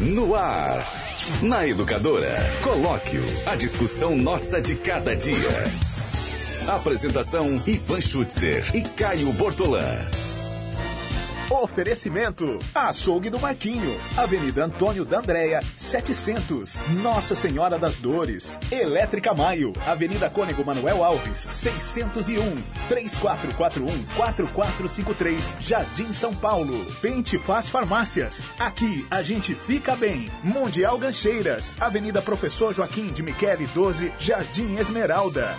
No ar. Na Educadora. Colóquio. A discussão nossa de cada dia. Apresentação: Ivan Schutzer e Caio Bortolã. Oferecimento: Açougue do Marquinho, Avenida Antônio da Andréia, 700, Nossa Senhora das Dores. Elétrica Maio, Avenida Cônego Manuel Alves, 601, 3441-4453, Jardim São Paulo. Pente Faz Farmácias, aqui a gente fica bem. Mundial Gancheiras, Avenida Professor Joaquim de Michele 12, Jardim Esmeralda.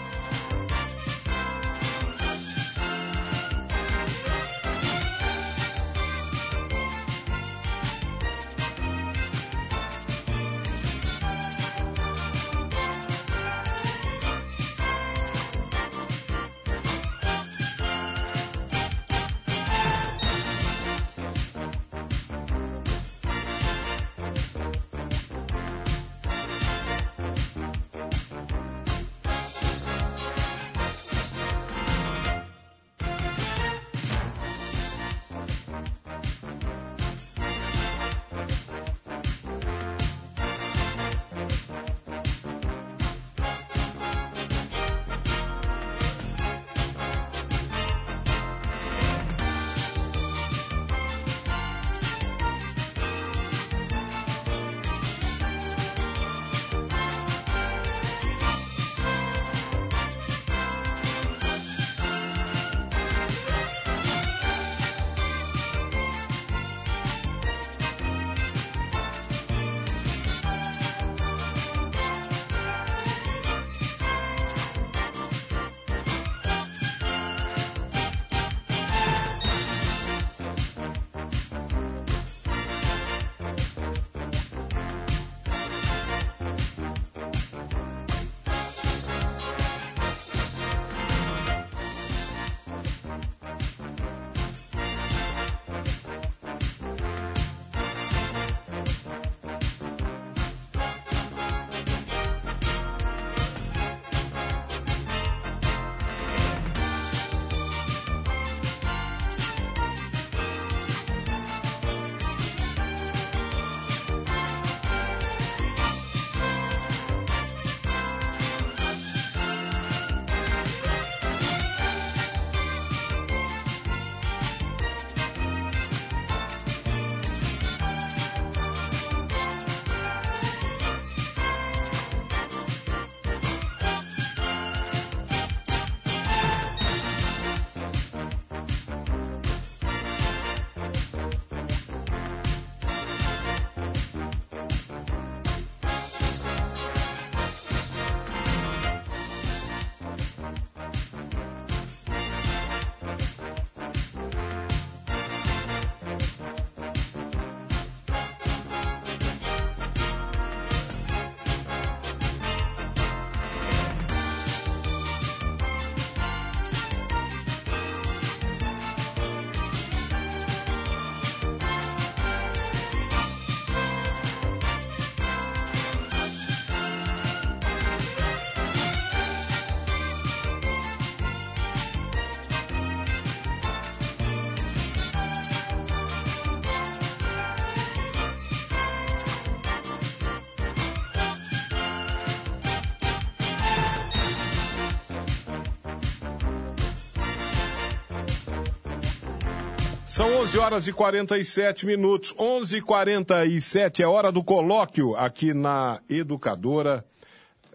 São 11 horas e 47 minutos. 11 e 47 é hora do colóquio aqui na Educadora.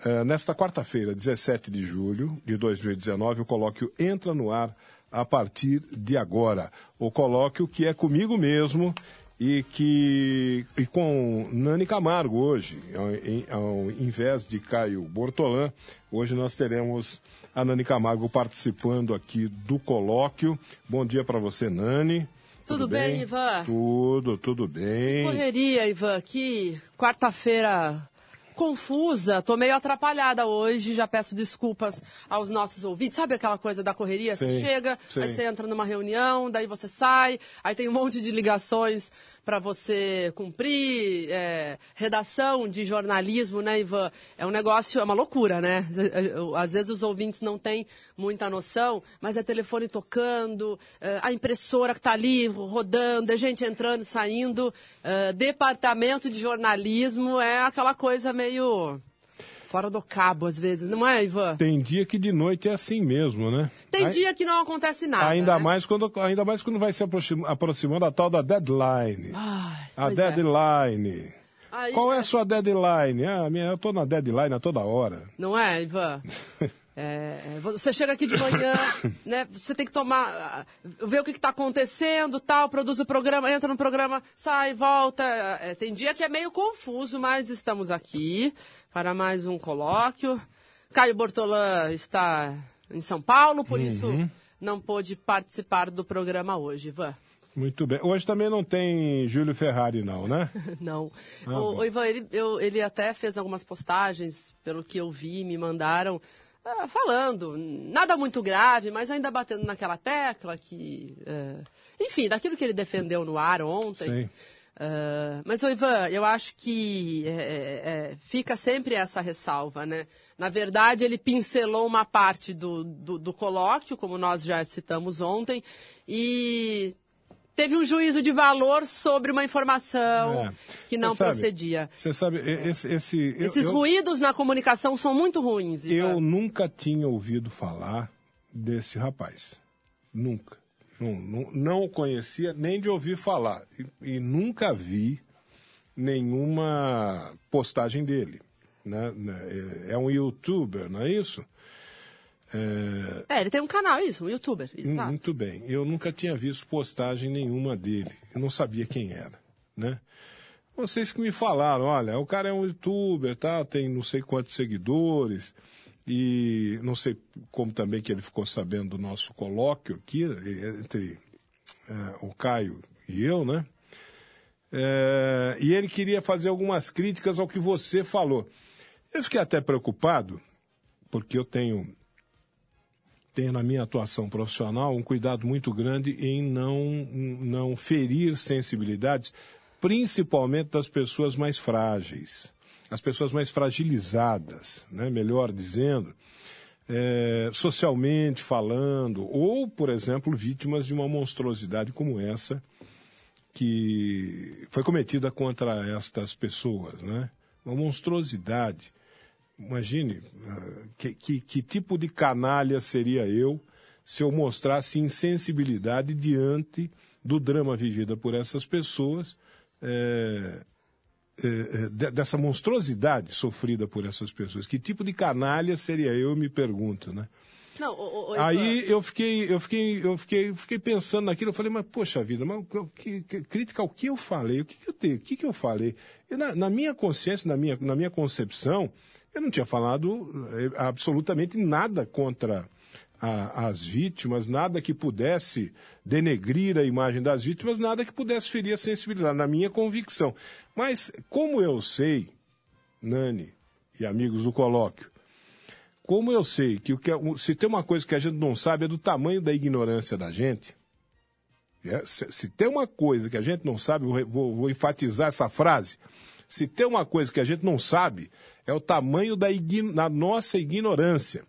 Uh, nesta quarta-feira, 17 de julho de 2019, o colóquio entra no ar a partir de agora. O colóquio que é comigo mesmo e que e com Nani Camargo hoje, ao, ao invés de Caio Bortolã, hoje nós teremos a Nani Camargo participando aqui do colóquio. Bom dia para você, Nani. Tudo, tudo bem, bem, Ivan? Tudo, tudo bem. Que correria, Ivan. Que quarta-feira confusa, tô meio atrapalhada hoje, já peço desculpas aos nossos ouvintes. Sabe aquela coisa da correria? Você Sim, chega, sim. aí você entra numa reunião, daí você sai, aí tem um monte de ligações para você cumprir, é, redação de jornalismo, né, Ivan? É um negócio, é uma loucura, né? Às vezes os ouvintes não têm muita noção, mas é telefone tocando, é, a impressora que está ali rodando, é gente entrando e saindo. é, departamento de jornalismo é aquela coisa meio fora do cabo, às vezes, não é, Ivan? Tem dia que de noite é assim mesmo, né? Tem Ai- dia que não acontece nada. Ainda né? mais quando ainda mais quando vai se aproxima- aproximando a tal da deadline. Ai, a é. deadline. Aí Qual é é- a sua deadline? Ah, minha, eu tô na deadline a toda hora. Não é, Ivan? É, é, você chega aqui de manhã, né? Você tem que tomar, ah, ver o que está acontecendo, tal, produz o programa, entra no programa, sai, volta. É, tem dia que é meio confuso, mas estamos aqui para mais um colóquio. Caio Bortolã está em São Paulo, por isso não pôde participar do programa hoje, Ivan. Muito bem. Hoje também não tem Júlio Ferrari, não, né? Não. Ah, o, o Ivan, ele, eu- ele até fez algumas postagens, pelo que eu vi, me mandaram, ah, falando, nada muito grave, mas ainda batendo naquela tecla que. eh, enfim, daquilo que ele defendeu no ar ontem. Sim. Ah, mas, Ivan, eu acho que é, é, fica sempre essa ressalva, né? Na verdade, ele pincelou uma parte do, do, do colóquio, como nós já citamos ontem, e teve um juízo de valor sobre uma informação É. que não sabe, procedia. Você sabe, esse. esse eu- Esses eu, ruídos na comunicação são muito ruins, Ivan. eu nunca tinha ouvido falar desse rapaz. Nunca. Não, não, não o conhecia nem de ouvir falar. E, e nunca vi nenhuma postagem dele. Né? É- É um youtuber, não é isso? É, ele tem um canal, isso, um youtuber. Hum, Exato. Muito bem. Eu nunca tinha visto postagem nenhuma dele. Eu não sabia quem era, né? Vocês que me falaram, olha, o cara é um youtuber, tá? Tem não sei quantos seguidores e não sei como também que ele ficou sabendo do nosso colóquio aqui entre eh, o Caio e eu, né? Eh, e ele queria fazer algumas críticas ao que você falou. Eu fiquei até preocupado porque eu tenho tenho na minha atuação profissional um cuidado muito grande em não, não ferir sensibilidades, principalmente das pessoas mais frágeis, as pessoas mais fragilizadas, né? melhor dizendo, é, socialmente falando, ou, por exemplo, vítimas de uma monstruosidade como essa que foi cometida contra estas pessoas, né? Uma monstruosidade. Imagine ah, que, que, que tipo de canalha seria eu se eu mostrasse insensibilidade diante do drama vivido por essas pessoas, eh, de- dessa monstruosidade sofrida por essas pessoas. Que tipo de canalha seria eu, eu me pergunto, né? Não, ô, Ivan, Aí eu fiquei, eu fiquei, eu fiquei, fiquei pensando naquilo, eu falei, mas poxa vida, mas o que, que- crítica ao que eu falei, o que, que eu tenho, o que, que eu falei? E na, na minha consciência, na minha, na minha concepção, eu não tinha falado eh, absolutamente nada contra a- as vítimas, nada que pudesse denegrir a imagem das vítimas, nada que pudesse ferir a sensibilidade, na minha convicção. Mas como eu sei, Nani e amigos do colóquio, como eu sei que, o que é- se tem uma coisa que a gente não sabe é do tamanho da ignorância da gente, é, se, tem uma coisa que a gente não sabe, vou- vou enfatizar essa frase, se tem uma coisa que a gente não sabe, é o tamanho da, igno- nossa ignorância.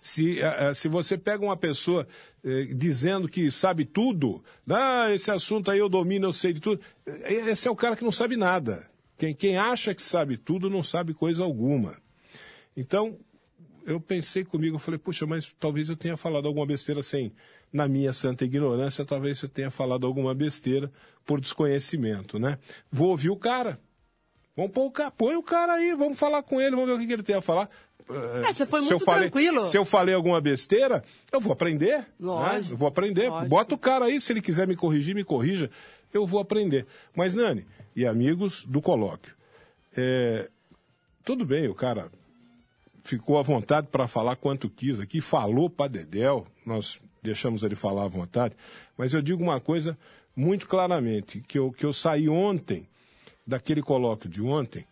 Se, eh, eh, se você pega uma pessoa eh, dizendo que sabe tudo, ah, esse assunto aí eu domino, eu sei de tudo, eh, esse é o cara que não sabe nada. Quem, quem acha que sabe tudo não sabe coisa alguma. Então, eu pensei comigo, eu falei, puxa, mas talvez eu tenha falado alguma besteira sem, na minha santa ignorância, talvez eu tenha falado alguma besteira por desconhecimento, né? Vou ouvir o cara. Vamos pôr o cara, põe o cara aí, vamos falar com ele, vamos ver o que, que ele tem a falar. É, você foi Se muito eu falei- tranquilo. Se eu falei alguma besteira, eu vou aprender. né? Lógico. Eu vou aprender. Lógico. Bota o cara aí, se ele quiser me corrigir, me corrija. Eu vou aprender. Mas, Nani, e amigos do colóquio, é, tudo bem, o cara ficou à vontade para falar quanto quis aqui, falou para Dedel, nós deixamos ele falar à vontade, mas eu digo uma coisa muito claramente, que eu, que eu saí ontem, daquele colóquio de ontem,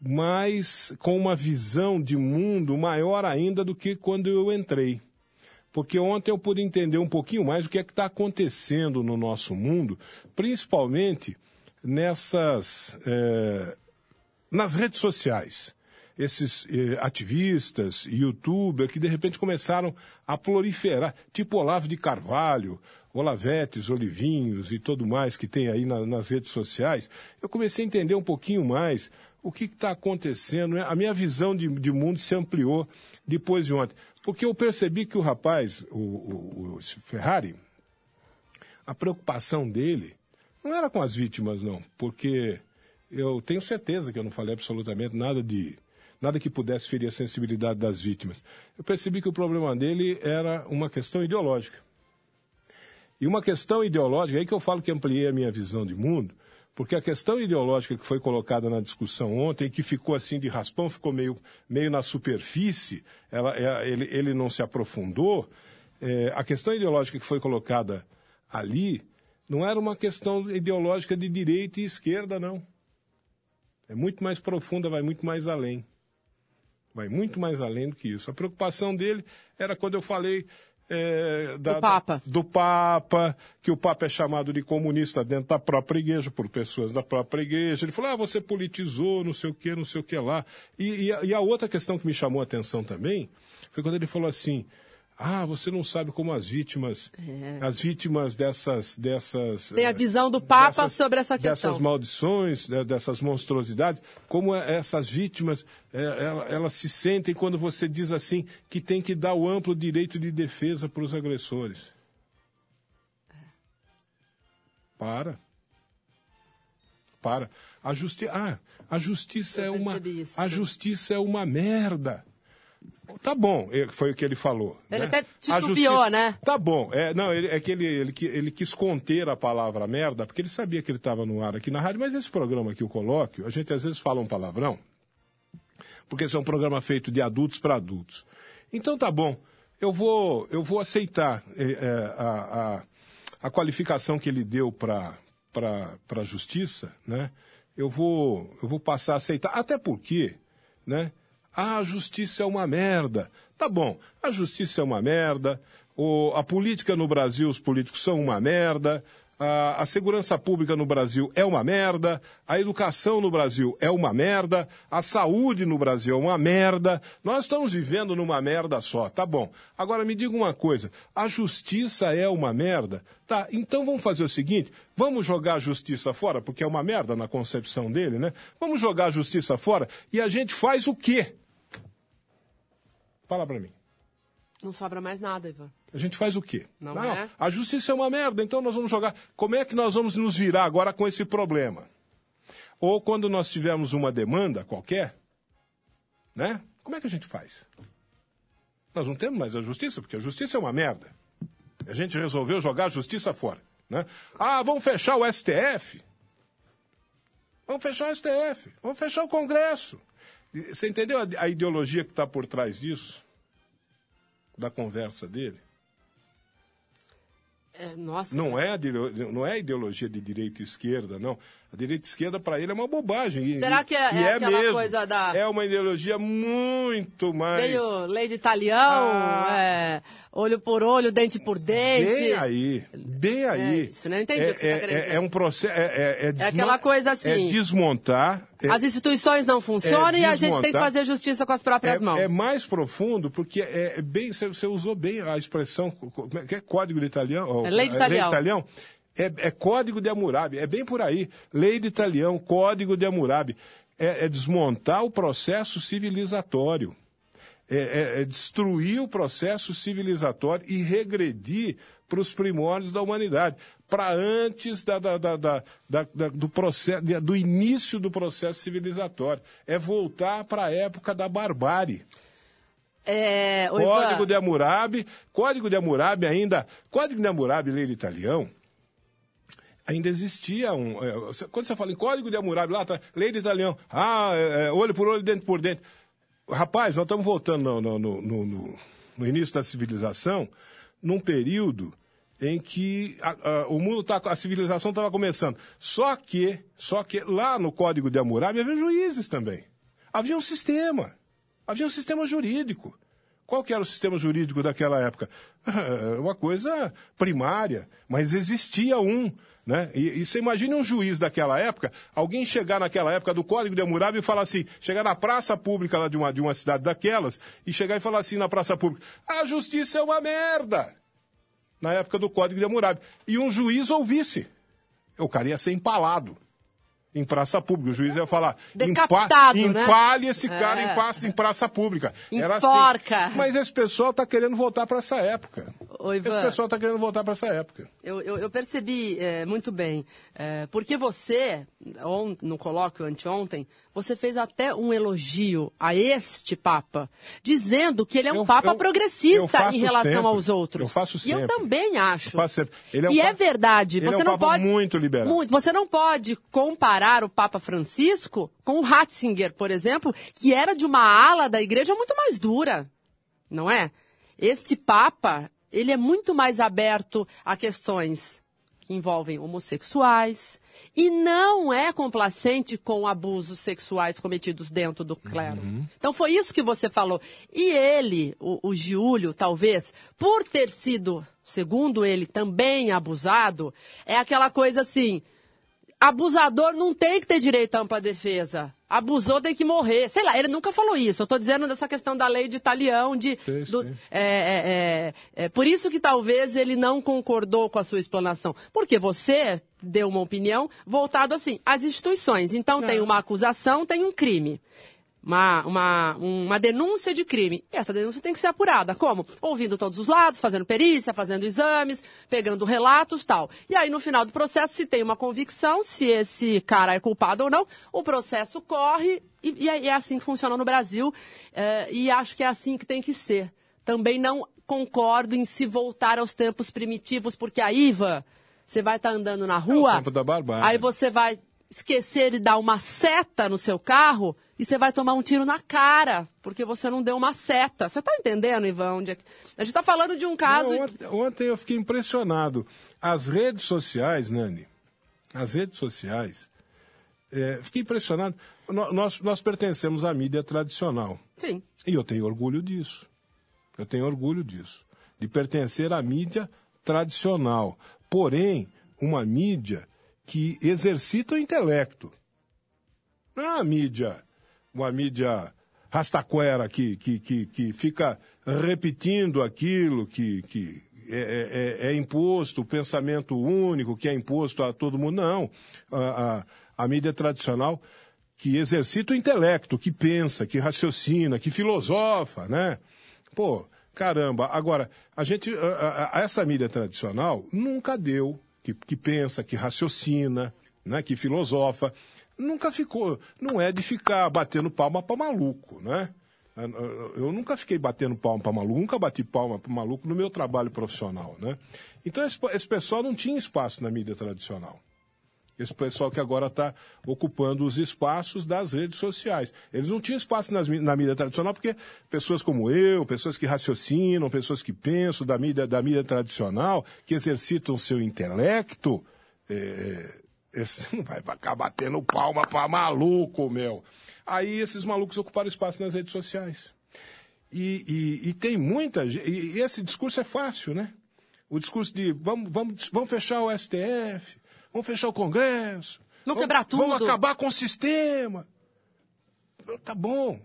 mas com uma visão de mundo maior ainda do que quando eu entrei. Porque ontem eu pude entender um pouquinho mais o que é que está acontecendo no nosso mundo, principalmente nessas. É, nas redes sociais. Esses eh, ativistas, youtubers, que de repente começaram a proliferar, tipo Olavo de Carvalho, Olavetes, Olivinhos e tudo mais que tem aí na, nas redes sociais, eu comecei a entender um pouquinho mais o que está acontecendo. Né? A minha visão de, de, mundo se ampliou depois de ontem. Porque eu percebi que o rapaz, o, o, o Ferrari, a preocupação dele não era com as vítimas, não, porque eu tenho certeza que eu não falei absolutamente nada de nada que pudesse ferir a sensibilidade das vítimas. Eu percebi que o problema dele era uma questão ideológica. E uma questão ideológica, é aí que eu falo que ampliei a minha visão de mundo, porque a questão ideológica que foi colocada na discussão ontem, que ficou assim de raspão, ficou meio, meio na superfície, ela, é, ele, ele não se aprofundou, é, a questão ideológica que foi colocada ali não era uma questão ideológica de direita e esquerda, não. É muito mais profunda, vai muito mais além. Vai muito mais além do que isso. A preocupação dele era quando eu falei é, da, do Papa. do Papa, que o Papa é chamado de comunista dentro da própria igreja, por pessoas da própria igreja. Ele falou, ah, você politizou, não sei o que, não sei o que lá. E, e, a, e a outra questão que me chamou a atenção também foi quando ele falou assim, ah, você não sabe como as vítimas, é. as vítimas dessas, dessas. Tem a visão do Papa dessas, sobre essa questão. Dessas maldições, né, dessas monstruosidades, como é, essas vítimas, é, elas se sentem quando você diz assim que tem que dar o amplo direito de defesa para os agressores. Para. Para. A, justi ah, a justiça Eu é uma. A justiça é uma merda. Tá bom, foi o que ele falou. Ele né? até titubeou, justiça... né? Tá bom. É, não, ele, é que ele, ele, ele, quis conter a palavra merda, porque ele sabia que ele estava no ar aqui na rádio, mas esse programa aqui, o Colóquio, a gente às vezes fala um palavrão, porque esse é um programa feito de adultos para adultos. Então tá bom, eu vou, eu vou aceitar é, é, a, a, a, qualificação que ele deu para a justiça, né? Eu vou, eu vou passar a aceitar, até porque, né? Ah, a justiça é uma merda. Tá bom, a justiça é uma merda, o, a política no Brasil, os políticos são uma merda, a, a, segurança pública no Brasil é uma merda, a educação no Brasil é uma merda, a saúde no Brasil é uma merda. Nós estamos vivendo numa merda só, tá bom. Agora me diga uma coisa: a justiça é uma merda? Tá, então vamos fazer o seguinte: vamos jogar a justiça fora, porque é uma merda na concepção dele, né? Vamos jogar a justiça fora e a gente faz o quê? Fala para mim. Não sobra mais nada, Ivan. A gente faz o quê? Não, não é? A justiça é uma merda, então nós vamos jogar. Como é que nós vamos nos virar agora com esse problema? Ou quando nós tivermos uma demanda qualquer, né? Como é que a gente faz? Nós não temos mais a justiça, porque a justiça é uma merda. A gente resolveu jogar a justiça fora. Né? Ah, vamos fechar o STF. Vamos fechar o STF. Vamos fechar o Congresso. Você entendeu a, a ideologia que está por trás disso? Da conversa dele? É, nossa. Não é, não é ideologia de direita e esquerda, não. A direita e esquerda para ele é uma bobagem. Será que é, é, é aquela mesmo. coisa da. É uma ideologia muito mais. Meio lei de italião, ah. é, olho por olho, dente por dente. Bem aí, bem é aí. É isso, né? Entendi o que você está querendo dizer. É um processo. É, é, aquela coisa assim. É desmontar. As instituições não funcionam e a gente tem que fazer justiça com as próprias mãos. É mais profundo, porque é bem. Você usou bem a expressão. Que é código de italiano? É lei de italião. Lei de italião é, é Código de Hammurabi, é bem por aí. Lei de Italião, Código de Hammurabi. É, é desmontar o processo civilizatório. É, é, é, destruir o processo civilizatório e regredir para os primórdios da humanidade, para antes da, da, da, do, processo, do início do processo civilizatório. É voltar para a época da barbárie. É, Código de Hammurabi, Código de Hammurabi ainda, Código de Hammurabi, lei de italião, ainda existia um. É, quando você fala em código de Hammurabi, lá tá, lei de italião, ah, é, é, olho por olho, dente por dente. Rapaz, nós estamos voltando no, no, no, no, início da civilização, num período em que a, a, o mundo tá, a civilização estava começando. Só que, só que lá no Código de Hammurabi havia juízes também. Havia um sistema. Havia um sistema jurídico. Qual que era o sistema jurídico daquela época? Uma coisa primária, mas existia um. Né? E, e você imagina um juiz daquela época, alguém chegar naquela época do Código de Hammurabi e falar assim, chegar na praça pública lá de uma, de uma cidade daquelas, e chegar e falar assim na praça pública, a justiça é uma merda! Na época do Código de Hammurabi. E um juiz ouvisse. O cara ia ser empalado em praça pública. O juiz ia falar, Decapitado, empa né? empalhe esse cara É. em, praça, em praça pública. Era Enforca. Mas esse pessoal está querendo voltar para essa época. Ô, Esse Ivan. pessoal está querendo voltar para essa época. Eu, eu- eu percebi é, muito bem. É, porque você, on- no colóquio anteontem, você fez até um elogio a este Papa, dizendo que ele é um Eu- Papa progressista em relação sempre. aos outros. Eu faço E eu sempre. também acho. Eu faço sempre. Ele é um e é Papa- verdade. ele você é um não Papa pode muito liberal. Muito. Você não pode comparar o Papa Francisco com o Ratzinger, por exemplo, que era de uma ala da igreja muito mais dura, não é? Esse Papa, ele é muito mais aberto a questões que envolvem homossexuais e não é complacente com abusos sexuais cometidos dentro do clero. Então foi isso que você falou. E ele, o, o Giulio, talvez, por ter sido, segundo ele, também abusado, é aquela coisa assim, abusador não tem que ter direito à ampla defesa. Abusou tem que morrer. Sei lá, ele nunca falou isso. Eu estou dizendo dessa questão da lei de talião, de. Sim, do- sim. é, é, é, é, por isso que talvez ele não concordou com a sua explanação. Porque você deu uma opinião voltada assim, às instituições. Então tem uma acusação, tem um crime. Uma, uma, uma denúncia de crime. E essa denúncia tem que ser apurada. Como? Ouvindo todos os lados, fazendo perícia, fazendo exames, pegando relatos tal. E aí, no final do processo, se tem uma convicção, se esse cara é culpado ou não, o processo corre e, e é é assim que funciona no Brasil. eh, e acho que é assim que tem que ser. Também não concordo em se voltar aos tempos primitivos, porque a IVA, você vai estar andando na rua. tempo da barbárie. Aí você vai esquecer de dar uma seta no seu carro e você vai tomar um tiro na cara, porque você não deu uma seta. Você está entendendo, Ivan? É A gente está falando de um caso. Não, ontem, ontem eu fiquei impressionado. As redes sociais, Nani, as redes sociais, é, fiquei impressionado. Nós, nós pertencemos à mídia tradicional. Sim. E eu tenho orgulho disso. Eu tenho orgulho disso. De pertencer à mídia tradicional. Porém, uma mídia que exercita o intelecto. Não é uma mídia, uma mídia rastaquera que, que, que, que fica repetindo aquilo que, que é, é- é imposto, o pensamento único que é imposto a todo mundo. Não. A, a- a mídia tradicional que exercita o intelecto, que pensa, que raciocina, que filosofa, né? Pô, caramba. Agora, a gente, a- essa mídia tradicional nunca deu, que, que pensa, que raciocina, né? Que filosofa, nunca ficou, não é de ficar batendo palma para maluco, né? Eu nunca fiquei batendo palma para maluco, nunca bati palma para maluco no meu trabalho profissional, né? Então esse, esse pessoal não tinha espaço na mídia tradicional. Esse pessoal que agora está ocupando os espaços das redes sociais. Eles não tinham espaço nas na mídia tradicional porque pessoas como eu, pessoas que raciocinam, pessoas que pensam da mídia, da mídia tradicional, que exercitam o seu intelecto, é, esse não vai ficar batendo palma para maluco, meu. Aí esses malucos ocuparam espaço nas redes sociais. E, e- e tem muita gente. E, esse discurso é fácil, né? O discurso de vamos, vamos, vamos fechar o STF, vamos fechar o Congresso. Vamos vamos- quebrar Vamos tudo. acabar com o sistema. Tá bom,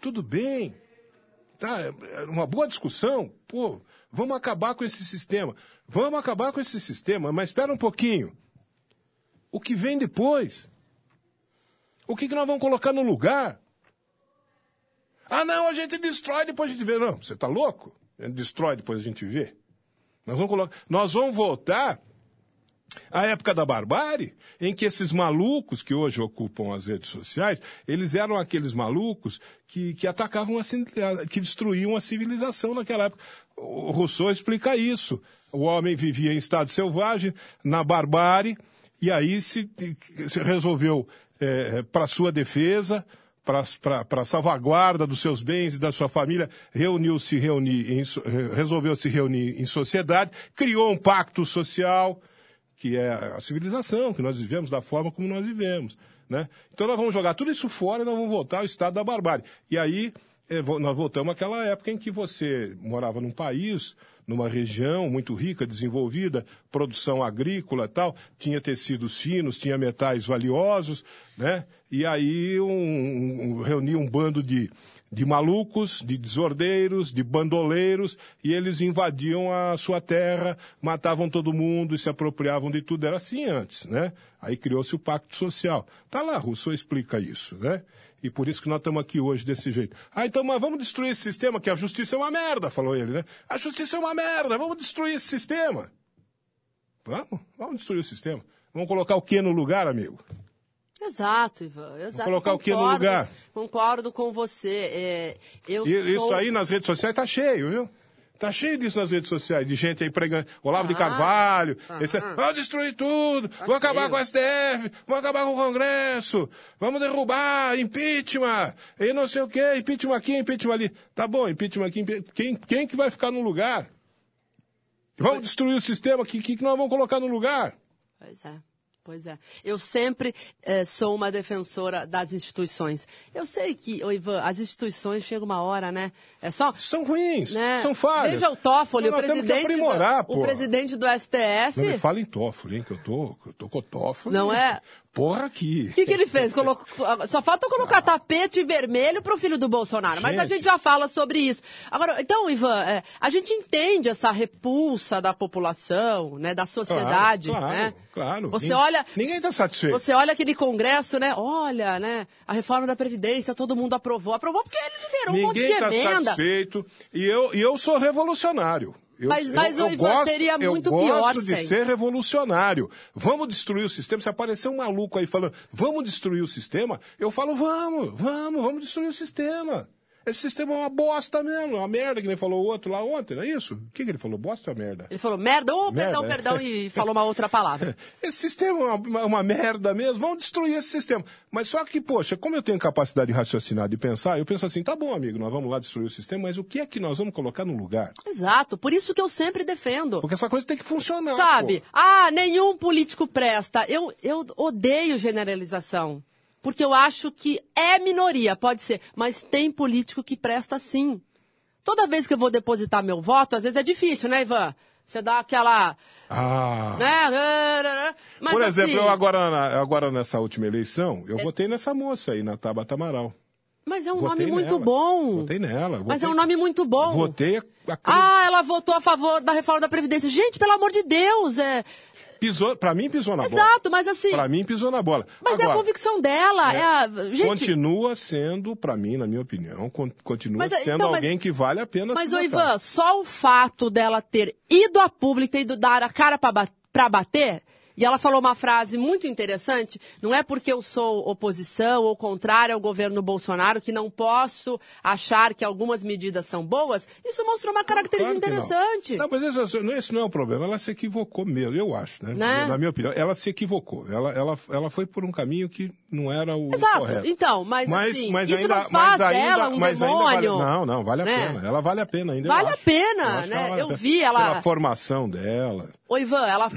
tudo bem. Tá, é uma boa discussão. Pô, vamos acabar com esse sistema. Vamos acabar com esse sistema, mas espera um pouquinho. O que vem depois? O que, que nós vamos colocar no lugar? Ah, não, a gente destrói depois a gente vê. Não, você está louco? A gente destrói depois a gente vê. Nós vamos, colocar... nós vamos voltar à época da barbárie, em que esses malucos que hoje ocupam as redes sociais, eles eram aqueles malucos que, que atacavam, a, que destruíam a civilização naquela época. O Rousseau explica isso. O homem vivia em estado selvagem, na barbárie, e aí se, se resolveu, para sua defesa, para a salvaguarda dos seus bens e da sua família, reuniu-se, reunir em so- resolveu se reunir em sociedade, criou um pacto social, que é a civilização, que nós vivemos da forma como nós vivemos. Né? Então nós vamos jogar tudo isso fora e nós vamos voltar ao estado da barbárie. E aí vo- nós voltamos àquela época em que você morava num país, numa região muito rica, desenvolvida, produção agrícola tal, tinha tecidos finos, tinha metais valiosos, né? E aí um, um, reunia um bando de, de malucos, de desordeiros, de bandoleiros, e eles invadiam a sua terra, matavam todo mundo e se apropriavam de tudo. Era assim antes, né? Aí criou-se o Pacto Social. Tá lá, Rousseau explica isso, né? E por isso que nós estamos aqui hoje desse jeito. Ah, então, mas vamos destruir esse sistema, que a justiça é uma merda, falou ele, né? A justiça é uma merda, vamos destruir esse sistema. Vamos, vamos destruir o sistema. Vamos colocar o que no lugar, amigo? Exato, Ivan. Exato. colocar o quê no Concordo- lugar? Concordo com você. É, eu E sou... isso aí nas redes sociais tá cheio, viu? Tá cheio disso nas redes sociais, de gente aí pregando. Olavo de Carvalho, esse, vamos destruir tudo, vamos acabar cheio. com o STF, vamos acabar com o Congresso, vamos derrubar, impeachment, e não sei o quê, impeachment aqui, impeachment ali. Tá bom, impeachment aqui, impe- quem, quem que vai ficar no lugar? Vamos destruir o sistema, o que, que nós vamos colocar no lugar? Pois é. Pois é. Eu sempre eh, sou uma defensora das instituições. Eu sei que, ô Ivan, as instituições chega uma hora, né? É só. São ruins, Né? são falhas. Veja o Toffoli, Nós o presidente, do, o presidente do STF. Não me fala em Toffoli, hein, que eu tô, eu tô com o Toffoli. Não é? Porra aqui. O que, que ele fez? Colocou- só falta colocar tapete vermelho pro filho do Bolsonaro. Mas a Gente. gente já fala sobre isso. Agora, então, Ivan, é, a gente entende essa repulsa da população, né, da sociedade, Claro, né? claro. Você Nin- olha, ninguém tá satisfeito. Você olha aquele congresso, né? Olha, né? A reforma da previdência, todo mundo aprovou. Aprovou porque ele liberou um monte de Ninguém está emenda. satisfeito. E eu, e eu sou revolucionário. Eu, Mas- mas, eu, eu gosto, seria muito eu gosto pior de ser revolucionário. Vamos destruir o sistema. Se aparecer um maluco aí falando, vamos destruir o sistema, eu falo, vamos, vamos, vamos destruir o sistema. Esse sistema é uma bosta mesmo, uma merda, que nem falou o outro lá ontem, não é isso? O que, que ele falou? Bosta ou merda? Ele falou merda, oh, Merda, perdão, é. perdão, e falou uma outra palavra. Esse sistema é uma, uma- uma merda mesmo, vamos destruir esse sistema. Mas só que, poxa, como eu tenho capacidade de raciocinar, de pensar, eu penso assim, tá bom, amigo, nós vamos lá destruir o sistema, mas o que é que nós vamos colocar no lugar? Exato, por isso que eu sempre defendo. Porque essa coisa tem que funcionar. Sabe? pô. Ah, nenhum político presta. Eu, eu odeio generalização. Porque eu acho que é minoria, pode ser, mas tem político que presta sim. Toda vez que eu vou depositar meu voto, às vezes é difícil, né, Ivan? Você dá aquela. Ah. Né? Mas Por exemplo, assim, eu agora, agora nessa última eleição, eu votei nessa moça aí, na Tabata Amaral. Mas é um Votei nome muito nela. bom. Votei nela. Mas é votei- um nome muito bom. Votei a- Ah, ela votou a favor da reforma da Previdência. Gente, pelo amor de Deus, é. Pisou, pra mim pisou na bola. Exato, mas assim. Pra mim pisou na bola. Mas é a Agora, convicção dela. É, a... Gente, Continua sendo, pra mim, na minha opinião, con- continua Mas, sendo então, mas- alguém que vale a pena Mas, ô. Ivan, só o fato dela ter ido a público, ter ido dar a cara pra, pra bater, e ela falou uma frase muito interessante, não é porque eu sou oposição ou contrária ao governo Bolsonaro que não posso achar que algumas medidas são boas, isso mostrou uma característica Claro que não. interessante. Não, mas esse, esse não é o problema. Ela se equivocou mesmo, eu acho, né? Né? Na minha opinião, ela se equivocou. Ela, ela, ela foi por um caminho que não era o Exato. correto. Então, mas, assim, isso ainda, não faz mas ainda, dela um mas ainda vale, demônio. não, não, vale a né? pena. Ela vale a pena ainda. Vale a pena, né? Eu vi ela- Pela formação dela, Ô Ivan, ela,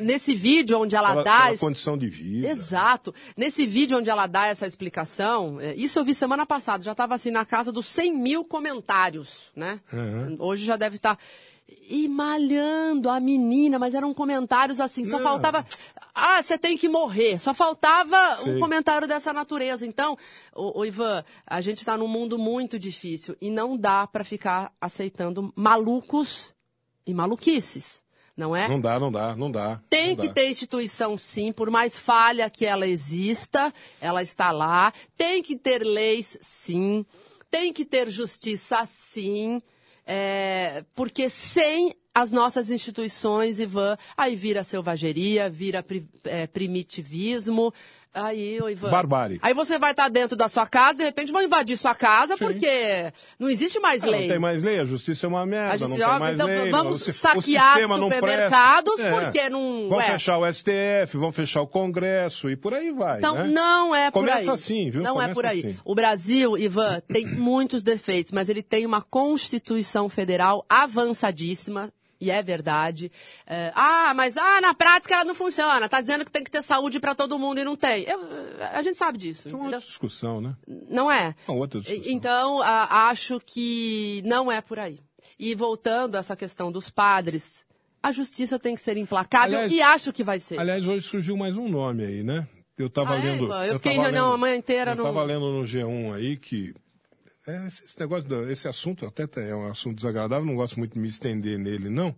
nesse vídeo onde ela, pela, dá... pela es- condição de vida. Exato. Nesse vídeo onde ela dá essa explicação, é, isso eu vi semana passada, já estava assim na casa dos 100 mil comentários, né? Uhum. Hoje já deve estar. E malhando a menina, mas eram comentários assim, só Não. faltava. Ah, você tem que morrer. Só faltava Sei. um comentário dessa natureza. Então, ô, Ivan, a gente está num mundo muito difícil e não dá para ficar aceitando malucos e maluquices, não é? Não dá, não dá, não dá. Tem não que dá. ter instituição, sim, por mais falha que ela exista, ela está lá. Tem que ter leis, sim. Tem que ter justiça, sim. É, porque sem as nossas instituições, Ivan, aí vira selvageria, vira é, primitivismo. Aí, ô, Ivan. Barbárie. Aí você vai estar dentro da sua casa, de repente vão invadir sua casa, porque não existe mais Ah, lei. Não tem mais lei, a justiça é uma merda, A gente não tem mais então lei. vamos não, o o saquear não supermercados presta. É. porque não- Vão ué. fechar o STF, vão fechar o Congresso e por aí vai, Então, né? não é por Começa aí. assim, viu? Não é Começa por aí. assim. O Brasil, Ivan, tem muitos defeitos, mas ele tem uma Constituição Federal avançadíssima. E é verdade. É, ah, mas ah, na prática ela não funciona. Tá dizendo que tem que ter saúde para todo mundo e não tem. Eu, a gente sabe disso. Isso é uma outra discussão, né? Não é? Uma outra discussão. Então, a, acho que não é por aí. E voltando a essa questão dos padres, a justiça tem que ser implacável aliás, e acho que vai ser. Aliás, hoje surgiu mais um nome aí, né? Eu estava ah, é, lendo. É, eu fiquei em reunião a manhã inteira eu no. Eu estava lendo no G1 aí que. É, esse negócio, esse assunto até é um assunto desagradável, não gosto muito de me estender nele, não.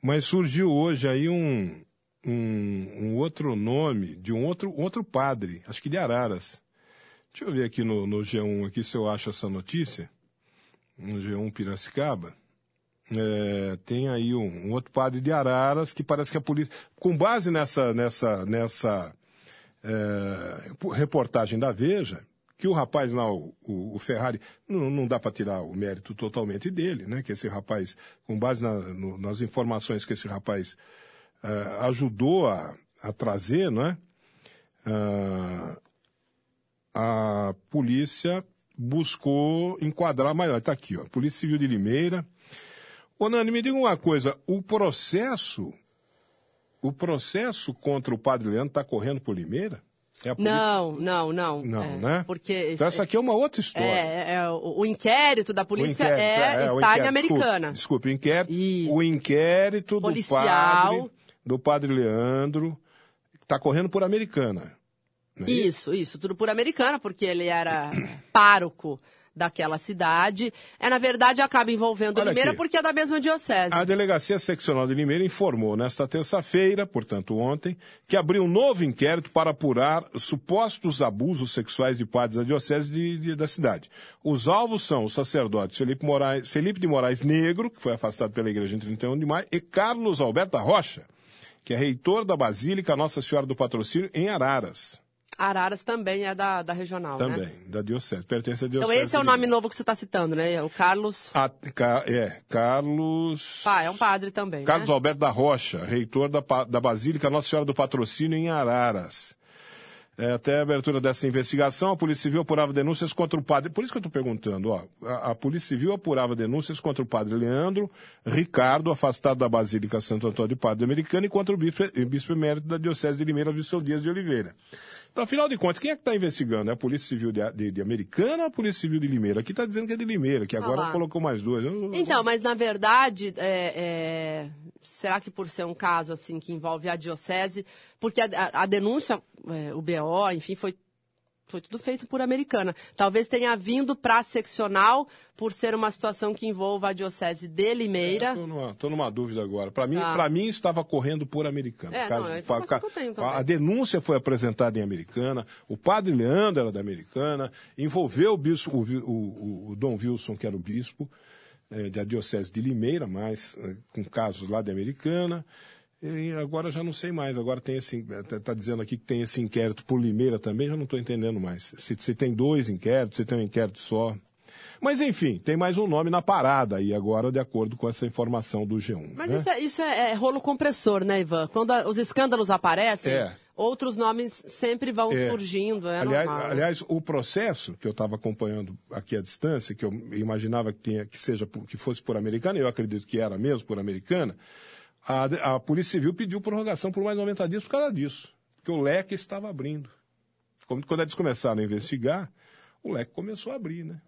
Mas surgiu hoje aí um, um, um outro nome de um outro, outro padre, acho que de Araras. Deixa eu ver aqui no, no G1 aqui se eu acho essa notícia. No G1 Piracicaba. É, tem aí um, um, outro padre de Araras que parece que a polícia, com base nessa, nessa, nessa é, reportagem da Veja, que o rapaz lá, o, o Ferrari, não, não dá para tirar o mérito totalmente dele, né? Que esse rapaz, com base na, no, nas informações que esse rapaz uh, ajudou a, a, trazer, não é? Uh, a polícia buscou enquadrar maior. Está aqui, ó. Polícia Civil de Limeira. Ô, Nani, me diga uma coisa. O processo, o processo contra o padre Leandro está correndo por Limeira? É não, não, não. Não, é, né? Porque então essa aqui é uma outra história. É, é o, o, inquérito da polícia inquérito, é, é, está inquérito, em Americana. Desculpe, o inquérito. Isso. O inquérito Policial. do padre, do padre Leandro está correndo por Americana. É isso, isso, tudo por Americana, porque ele era pároco daquela cidade. É, na verdade, acaba envolvendo Olha Limeira aqui. porque é da mesma diocese. A Delegacia Seccional de Limeira informou nesta terça-feira, portanto ontem, que abriu um novo inquérito para apurar supostos abusos sexuais de padres da diocese de, de, da cidade. Os alvos são o sacerdote Felipe, Moraes, Felipe de Moraes Negro, que foi afastado pela igreja em 31 de maio, e Carlos Alberto Rocha, que é reitor da Basílica Nossa Senhora do Patrocínio em Araras. Araras também é da, da regional, também, né? Também, da Diocese, pertence à Diocese. Então esse é o nome novo que você está citando, né? O Carlos... A, ca, é, Carlos... Ah, é um padre também, Carlos né? Alberto da Rocha, reitor da, da Basílica Nossa Senhora do Patrocínio em Araras. É, até a abertura dessa investigação, a Polícia Civil apurava denúncias contra o padre. Por isso que eu estou perguntando, ó. A, a, Polícia Civil apurava denúncias contra o padre Leandro Ricardo, afastado da Basílica Santo Antônio de Padre Americano, e contra o bispo, bispo emérito da Diocese de Limeira, Wilson Dias de Oliveira. Afinal de contas, quem é que está investigando? É a Polícia Civil de, de, de, Americana ou a Polícia Civil de Limeira? Aqui está dizendo que é de Limeira, que agora ah colocou mais duas. Então, mas na verdade, é, é... será que por ser um caso assim que envolve a diocese, porque a, a, a denúncia, é, o BO, enfim, foi foi tudo feito por americana. Talvez tenha vindo para a seccional por ser uma situação que envolva a diocese de Limeira. Estou é, numa, numa, dúvida agora. Para mim, tá. mim estava correndo por americana. É, Caso, não, é a, eu tenho a denúncia foi apresentada em americana. O padre Leandro era da americana. Envolveu o bispo, o, o, o Dom Wilson, que era o bispo é, da diocese de Limeira, mas é, com casos lá de americana. E agora já não sei mais. Agora tem esse. Está tá dizendo aqui que tem esse inquérito por Limeira também, já não estou entendendo mais. Se, se tem dois inquéritos, se tem um inquérito só. Mas, enfim, tem mais um nome na parada aí agora, de acordo com essa informação do G1. Mas né? isso, é, isso é, é, rolo compressor, né, Ivan? Quando a, os escândalos aparecem, é. outros nomes sempre vão é. surgindo. É aliás, normal, né? aliás, o processo que eu estava acompanhando aqui à distância, que eu imaginava que, tinha, que, seja, que fosse por americana, eu acredito que era mesmo por americana, a, a Polícia Civil pediu prorrogação por mais 90 dias por causa disso, porque o leque estava abrindo. Quando eles começaram a investigar, o leque começou a abrir, né?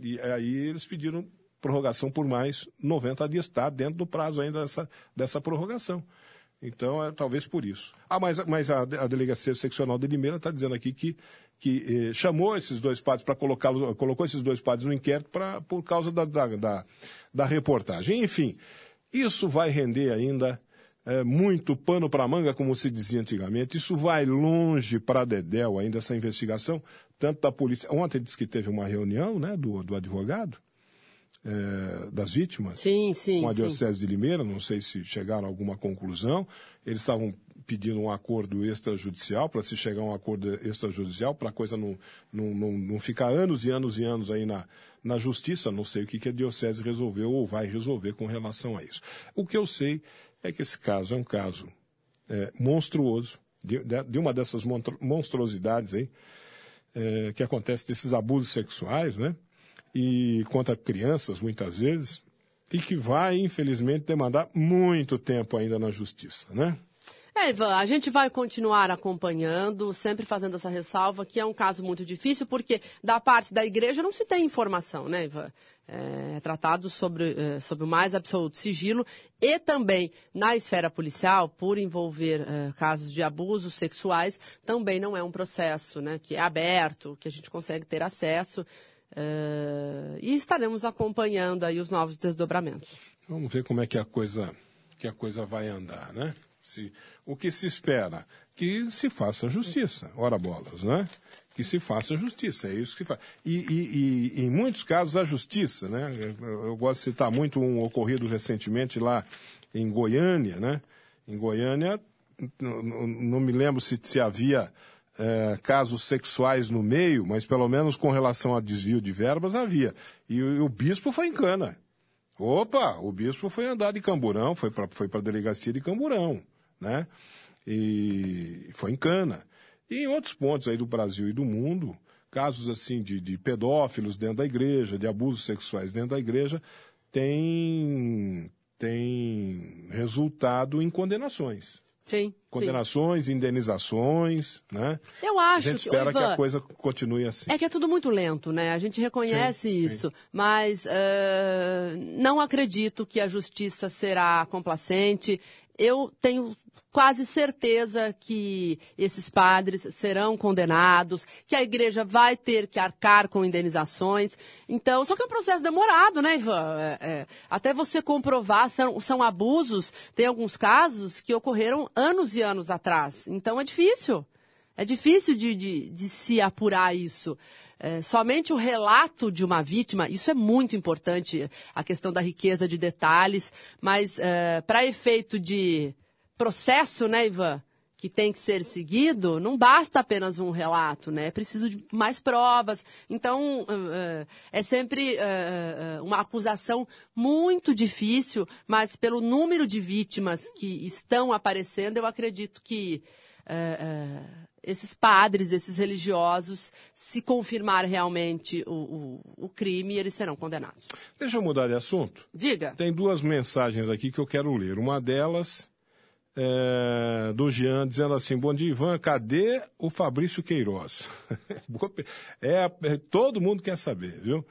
E aí eles pediram prorrogação por mais 90 dias, está dentro do prazo ainda dessa, dessa prorrogação. Então, é talvez por isso. Ah, mas, mas a, a Delegacia Seccional de Limeira está dizendo aqui que, que eh, chamou esses dois padres para colocá-los, colocou esses dois padres no inquérito pra, por causa da, da, da, da reportagem. Enfim, isso vai render ainda é, muito pano para manga, como se dizia antigamente. Isso vai longe para Dedéu ainda, essa investigação, tanto da polícia. Ontem disse que teve uma reunião né, do, do advogado é, das vítimas sim, sim, com a Diocese sim. de Limeira, não sei se chegaram a alguma conclusão. Eles estavam pedindo um acordo extrajudicial, para se chegar a um acordo extrajudicial, para a coisa não, não, não, não ficar anos e anos e anos aí na, na justiça. Não sei o que, que a Diocese resolveu ou vai resolver com relação a isso. O que eu sei é que esse caso é um caso é, monstruoso, de, de, uma dessas monstruosidades aí, é, que acontece desses abusos sexuais, né? E contra crianças, muitas vezes. e que vai, infelizmente, demandar muito tempo ainda na justiça, né? É, Ivan, a gente vai continuar acompanhando, sempre fazendo essa ressalva, que é um caso muito difícil, porque da parte da igreja não se tem informação, né, Ivan? É tratado sobre, é, sobre o mais absoluto sigilo e também na esfera policial, por envolver é, casos de abusos sexuais, também não é um processo né, que é aberto, que a gente consegue ter acesso. É, e estaremos acompanhando aí os novos desdobramentos. Vamos ver como é que a coisa, que a coisa vai andar, né? Se, o que se espera? Que se faça justiça. Ora bolas, né? Que se faça justiça, é isso que faz. E, e, e, em muitos casos a justiça, né? Eu, eu gosto de citar muito um ocorrido recentemente lá em Goiânia, né? Em Goiânia, não, me lembro se, se havia é, casos sexuais no meio, mas pelo menos com relação a desvio de verbas havia. E, e o bispo foi em cana. Opa, o bispo foi andar de Camburão, foi para foi a delegacia de Camburão né? E foi em Cana. E em outros pontos aí do Brasil e do mundo, casos assim de, de pedófilos dentro da igreja, de abusos sexuais dentro da igreja, tem, tem resultado em condenações. Sim. Condenações, sim. indenizações, né? Eu acho a gente espera que, Ivan, que a coisa continue assim. É que é tudo muito lento, né? A gente reconhece sim, isso, sim. mas uh, não acredito que a justiça será complacente. Eu tenho quase certeza que esses padres serão condenados, que a igreja vai ter que arcar com indenizações. Então, só que é um processo demorado, né, Ivan? É, é, até você comprovar, são, são abusos, tem alguns casos que ocorreram anos e anos atrás. Então, é difícil. É difícil de, de, de se apurar isso. É, somente o relato de uma vítima, isso é muito importante, a questão da riqueza de detalhes, mas é, para efeito de processo, né, Ivan? Que tem que ser seguido, não basta apenas um relato, né? É preciso de mais provas. Então, uh, é sempre uh, uma acusação muito difícil, mas pelo número de vítimas que estão aparecendo, eu acredito que esses padres, esses religiosos, se confirmar realmente o, o, o, crime, eles serão condenados. Deixa eu mudar de assunto. Diga. Tem duas mensagens aqui que eu quero ler. Uma delas é, do Jean dizendo assim: Bom dia, Ivan, cadê o Fabrício Queiroz? é, é, todo mundo quer saber, viu?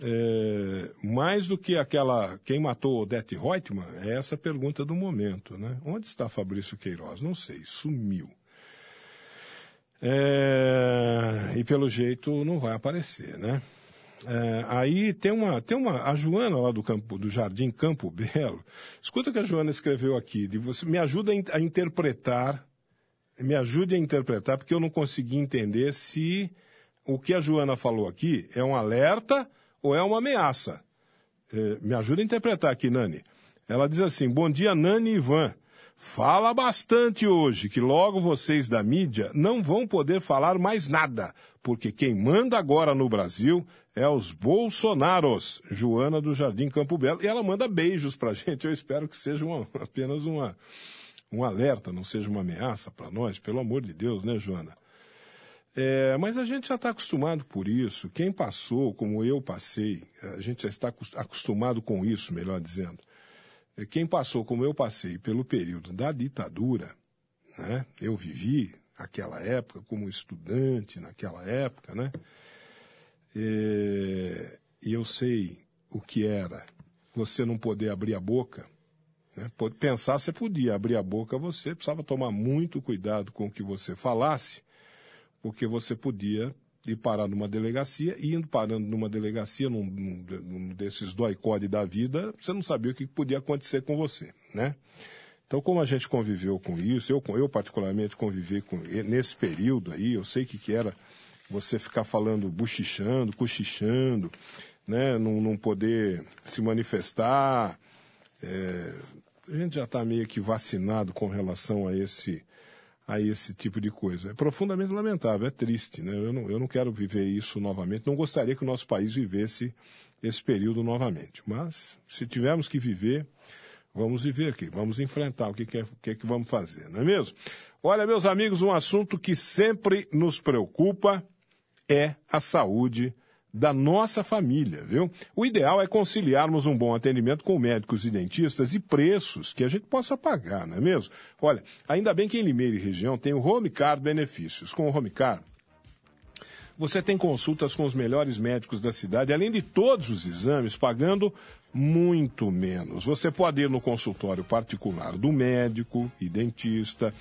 É, mais do que aquela quem matou Odete Reutemann, é essa pergunta do momento, né? Onde está Fabrício Queiroz? Não sei, sumiu. É, e pelo jeito não vai aparecer, né? É, aí tem uma, tem uma, a Joana lá do campo, do Jardim Campo Belo. Escuta o que a Joana escreveu aqui. De você me ajuda a interpretar, me ajude a interpretar, porque eu não consegui entender se o que a Joana falou aqui é um alerta ou é uma ameaça. É, me ajuda a interpretar aqui, Nani. Ela diz assim: Bom dia, Nani e Ivan. Fala bastante hoje que logo vocês da mídia não vão poder falar mais nada, porque quem manda agora no Brasil é os Bolsonaros. Joana do Jardim Campo Belo. E ela manda beijos pra gente. Eu espero que seja uma, apenas uma, um alerta, não seja uma ameaça para nós, pelo amor de Deus, né, Joana? É, mas a gente já está acostumado por isso. Quem passou, como eu passei, a gente já está acostumado com isso, melhor dizendo. Quem passou, como eu passei, pelo período da ditadura, né? eu vivi aquela época como estudante naquela época, né? E, e eu sei o que era você não poder abrir a boca. Né? Pensar você podia abrir a boca, você precisava tomar muito cuidado com o que você falasse, porque você podia ir parar numa delegacia, e indo parando numa delegacia, num, num, num desses doicode da vida, você não sabia o que podia acontecer com você, né? Então, como a gente conviveu com isso, eu, eu particularmente convivi com nesse período aí, eu sei que, que era você ficar falando, bochichando, cochichando, né? Não, não poder se manifestar. É, a gente já está meio que vacinado com relação a esse, a esse tipo de coisa. É profundamente lamentável, é triste, né? Eu não, eu não quero viver isso novamente, não gostaria que o nosso país vivesse esse período novamente. Mas, se tivermos que viver, vamos viver aqui, vamos enfrentar o que, que, é, que, é que vamos fazer, não é mesmo? Olha, meus amigos, um assunto que sempre nos preocupa é a saúde da nossa família, viu? O ideal é conciliarmos um bom atendimento com médicos e dentistas e preços que a gente possa pagar, não é mesmo? Olha, ainda bem que em Limeira e região tem o Home Car Benefícios. Com o Home Car, você tem consultas com os melhores médicos da cidade, além de todos os exames, pagando muito menos. Você pode ir no consultório particular do médico e dentista,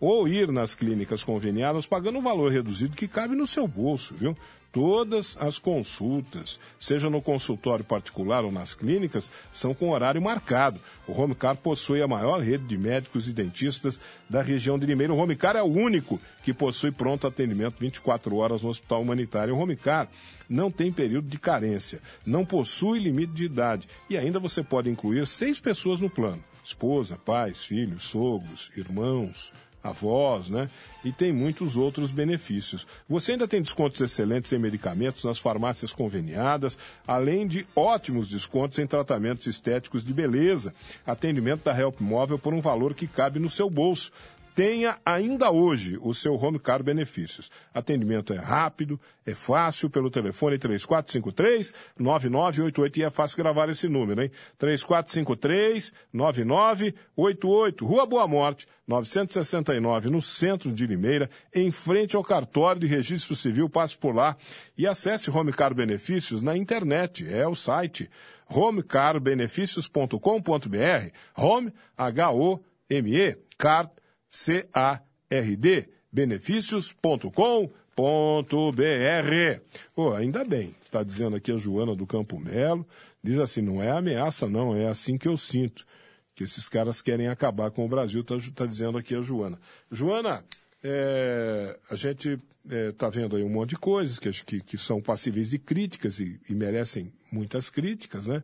ou ir nas clínicas conveniadas pagando um valor reduzido que cabe no seu bolso, viu? Todas as consultas, seja no consultório particular ou nas clínicas, são com horário marcado. O Homecar possui a maior rede de médicos e dentistas da região de Limeira. O Homecar é o único que possui pronto atendimento 24 horas no Hospital Humanitário. O Homecar não tem período de carência, não possui limite de idade e ainda você pode incluir seis pessoas no plano: esposa, pais, filhos, sogros, irmãos avós, né? E tem muitos outros benefícios. Você ainda tem descontos excelentes em medicamentos nas farmácias conveniadas, além de ótimos descontos em tratamentos estéticos de beleza. Atendimento da Help Móvel por um valor que cabe no seu bolso. Tenha ainda hoje o seu Home Car Benefícios. Atendimento é rápido, é fácil, pelo telefone 3453-9988. E é fácil gravar esse número, hein? 3453-9988. Rua Boa Morte, 969, no centro de Limeira, em frente ao cartório de registro civil. Passe por lá e acesse Home Car Benefícios na internet. É o site homecarbenefícios.com.br. Home, H-O-M-E, Car C-A-R-D, benefícios.com.br. Oh, ainda bem, está dizendo aqui a Joana do Campo Melo, diz assim, não é ameaça não, é assim que eu sinto, que esses caras querem acabar com o Brasil, está tá dizendo aqui a Joana. Joana, é, a gente está é, tá vendo aí um monte de coisas que, que, que são passíveis de críticas e, e merecem muitas críticas, né?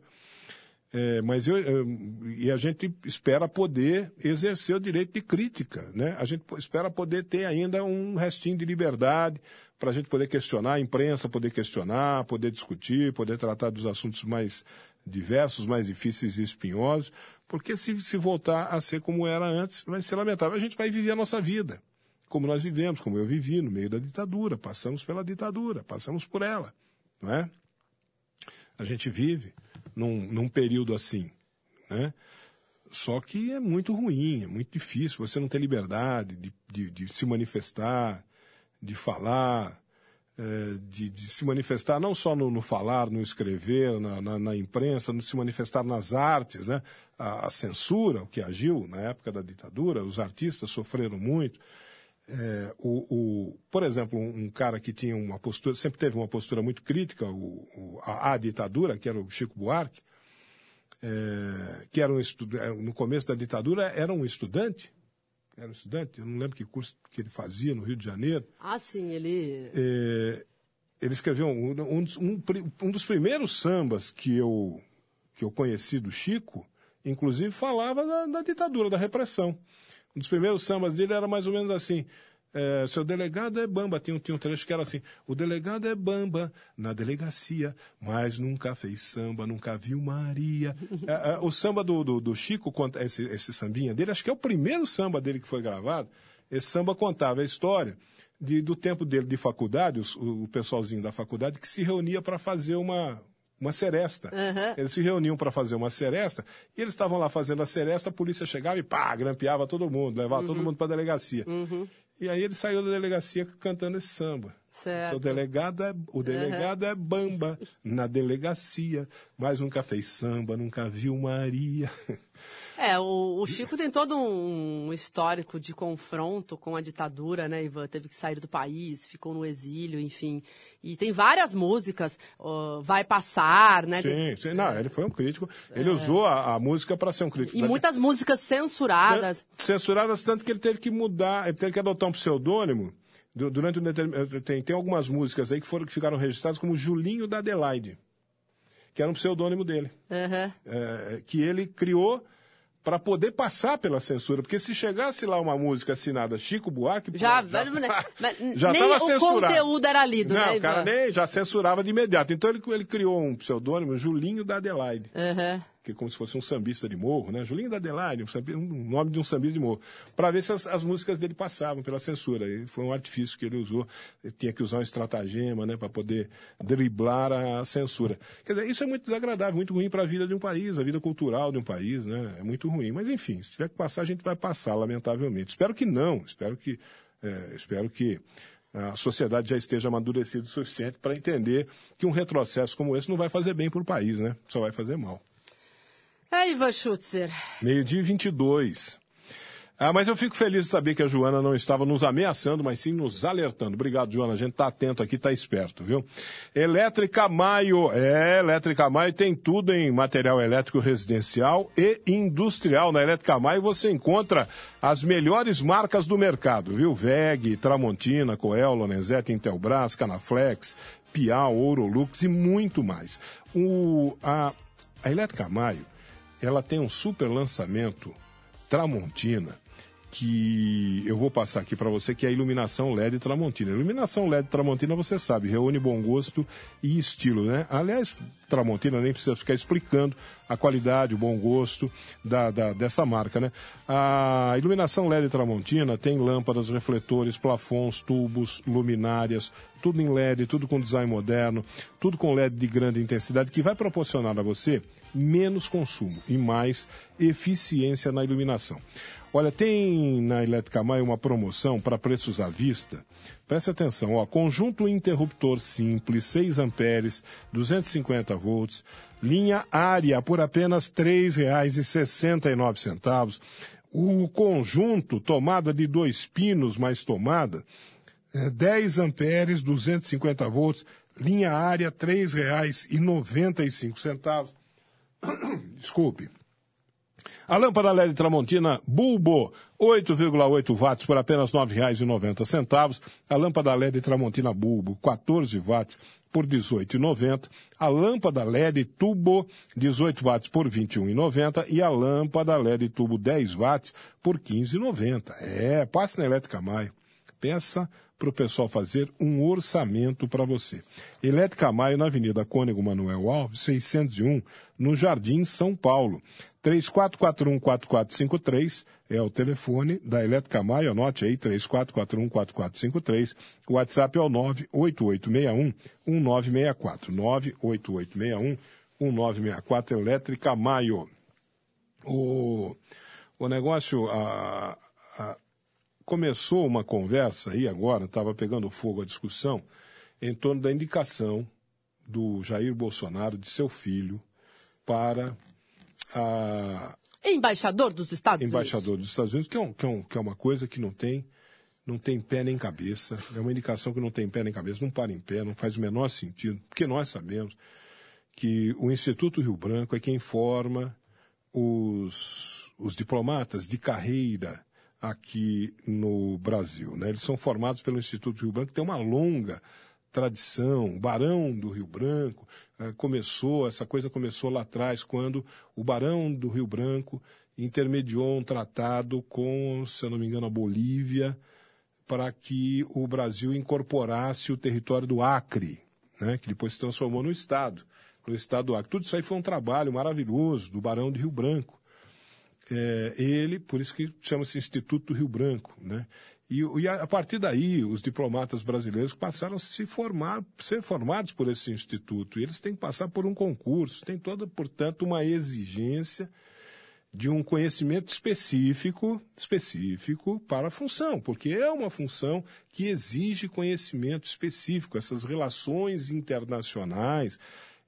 É, mas eu, eu, e a gente espera poder exercer o direito de crítica, né? A gente espera poder ter ainda um restinho de liberdade para a gente poder questionar, a imprensa poder questionar, poder discutir, poder tratar dos assuntos mais diversos, mais difíceis e espinhosos, porque se, se voltar a ser como era antes, vai ser lamentável. A gente vai viver a nossa vida, como nós vivemos, como eu vivi no meio da ditadura, passamos pela ditadura, passamos por ela, não é? A gente vive num, num período assim, né? Só que é muito ruim, é muito difícil, você não tem liberdade de, de, de se manifestar, de falar, é, de, de, se manifestar não só no, no falar, no escrever, na, na, na, imprensa, no se manifestar nas artes, né? A, a, censura, o que agiu na época da ditadura, os artistas sofreram muito. É, o, o, por exemplo, um, um, cara que tinha uma postura, sempre teve uma postura muito crítica o, o, a, a, ditadura, que era o Chico Buarque, é, que era um é, no começo da ditadura era um estudante, era um estudante, eu não lembro que curso que ele fazia no Rio de Janeiro. Ah, sim, ele. É, ele escreveu um, um, um, dos primeiros sambas que eu, que eu conheci do Chico, inclusive falava da, da ditadura, da repressão. Um dos primeiros sambas dele era mais ou menos assim. É, seu delegado é bamba, tinha, tinha um trecho que era assim, o delegado é bamba na delegacia, mas nunca fez samba, nunca viu Maria. É, é, o samba do, do, do Chico, esse, esse sambinha dele, acho que é o primeiro samba dele que foi gravado, esse samba contava a história de, do tempo dele de faculdade, o, o pessoalzinho da faculdade, que se reunia para fazer uma, uma seresta. Uhum. Eles se reuniam para fazer uma seresta e eles estavam lá fazendo a seresta, a polícia chegava e pá, grampeava todo mundo, levava uhum. todo mundo para a delegacia. Uhum. E aí ele saiu da delegacia cantando esse samba. Certo. Seu delegado é, o delegado é bamba na delegacia, mas nunca fez samba, nunca viu Maria. É, o, o, Chico tem todo um histórico de confronto com a ditadura, né, Ivan? Teve que sair do país, ficou no exílio, enfim. E tem várias músicas, uh, Vai Passar, né? Sim, sim. Não, ele foi um crítico. Ele é. usou a, a música para ser um crítico. E muitas músicas censuradas. Censuradas, tanto que ele teve que mudar, ele teve que adotar um pseudônimo. Durante um determinado. Tem, tem algumas músicas aí que, foram, que ficaram registradas como Julinho da Adelaide, que era um pseudônimo dele. Uhum. É, que ele criou para poder passar pela censura, porque se chegasse lá uma música assinada Chico Buarque, já, pô, já, já nem o conteúdo era lido, Não, né, o cara nem já censurava de imediato. Então ele, ele criou um pseudônimo, Julinho da Adelaide. Uhum. Que é como se fosse um sambista de morro, né? Julinho da Adelaide, um, um nome de um sambista de morro, para ver se as, as, músicas dele passavam pela censura. E foi um artifício que ele usou, ele tinha que usar um estratagema, né, para poder driblar a censura. Quer dizer, isso é muito desagradável, muito ruim para a vida de um país, a vida cultural de um país, né? É muito ruim. Mas enfim, se tiver que passar, a gente vai passar, lamentavelmente. Espero que não, espero que, é, espero que a sociedade já esteja amadurecida o suficiente para entender que um retrocesso como esse não vai fazer bem para o país, né? Só vai fazer mal. É, Ivan Schutzer. Meio-dia 22. Ah, mas eu fico feliz de saber que a Joana não estava nos ameaçando, mas sim nos alertando. Obrigado, Joana. A gente está atento aqui, está esperto, viu? Elétrica Maio. É, Elétrica Maio tem tudo em material elétrico residencial e industrial. Na Elétrica Maio você encontra as melhores marcas do mercado, viu? VEG, Tramontina, Coel, Lorenzetti, Intelbras, Canaflex, Piau, Ourolux e muito mais. O, a, a Elétrica Maio, ela tem um super lançamento Tramontina que eu vou passar aqui para você, que é a iluminação LED Tramontina. iluminação LED Tramontina, você sabe, reúne bom gosto e estilo, né? Aliás, Tramontina nem precisa ficar explicando a qualidade, o bom gosto da, da, dessa marca, né? A iluminação LED Tramontina tem lâmpadas, refletores, plafons, tubos, luminárias, tudo em LED, tudo com design moderno, tudo com LED de grande intensidade, que vai proporcionar a você menos consumo e mais eficiência na iluminação. Olha, tem na Elétrica Maia uma promoção para preços à vista. Preste atenção, ó, conjunto interruptor simples, 6 amperes, 250 volts, linha área por apenas R$ 3,69. O conjunto, tomada de dois pinos mais tomada, é 10 amperes, 250 volts, linha área R$ 3,95. Desculpe. A lâmpada LED Tramontina Bulbo, 8,8 watts por apenas R$ 9,90. A lâmpada LED Tramontina Bulbo, 14 watts por R$ 18,90. A lâmpada LED Tubo, 18 watts por R$ 21,90. E a lâmpada LED Tubo 10 watts por R$ 15,90. É, passe na Elétrica Maio. Peça para o pessoal fazer um orçamento para você. Elétrica Maio, na Avenida Cônego Manuel Alves, 601, no Jardim São Paulo. 3441-4453 é o telefone da Elétrica Maio, anote aí, 3441-4453. O WhatsApp é o 98861-1964. 98861-1964, Elétrica Maio. O, o negócio, a, a, começou uma conversa aí agora, estava pegando fogo a discussão, em torno da indicação do Jair Bolsonaro de seu filho para a. Embaixador dos Estados Embaixador Unidos. dos Estados Unidos, que é, um, que, é um, que é uma coisa que não tem, não tem pé nem cabeça. É uma indicação que não tem pé nem cabeça, não para em pé, não faz o menor sentido, porque nós sabemos que o Instituto Rio Branco é quem forma os, os diplomatas de carreira aqui no Brasil. Né? Eles são formados pelo Instituto Rio Branco, que tem uma longa tradição. Barão do Rio Branco eh, começou, essa coisa começou lá atrás, quando o Barão do Rio Branco intermediou um tratado com, se eu não me engano, a Bolívia, para que o Brasil incorporasse o território do Acre, né? que depois se transformou no Estado, no Estado do Acre. Tudo isso aí foi um trabalho maravilhoso do Barão de Rio Branco é, ele, por isso que chama-se Instituto do Rio Branco, né? E, e, a partir daí, os diplomatas brasileiros passaram a se formar, ser formados por esse instituto. E eles têm que passar por um concurso, tem toda, portanto, uma exigência de um conhecimento específico, específico para a função, porque é uma função que exige conhecimento específico. Essas relações internacionais,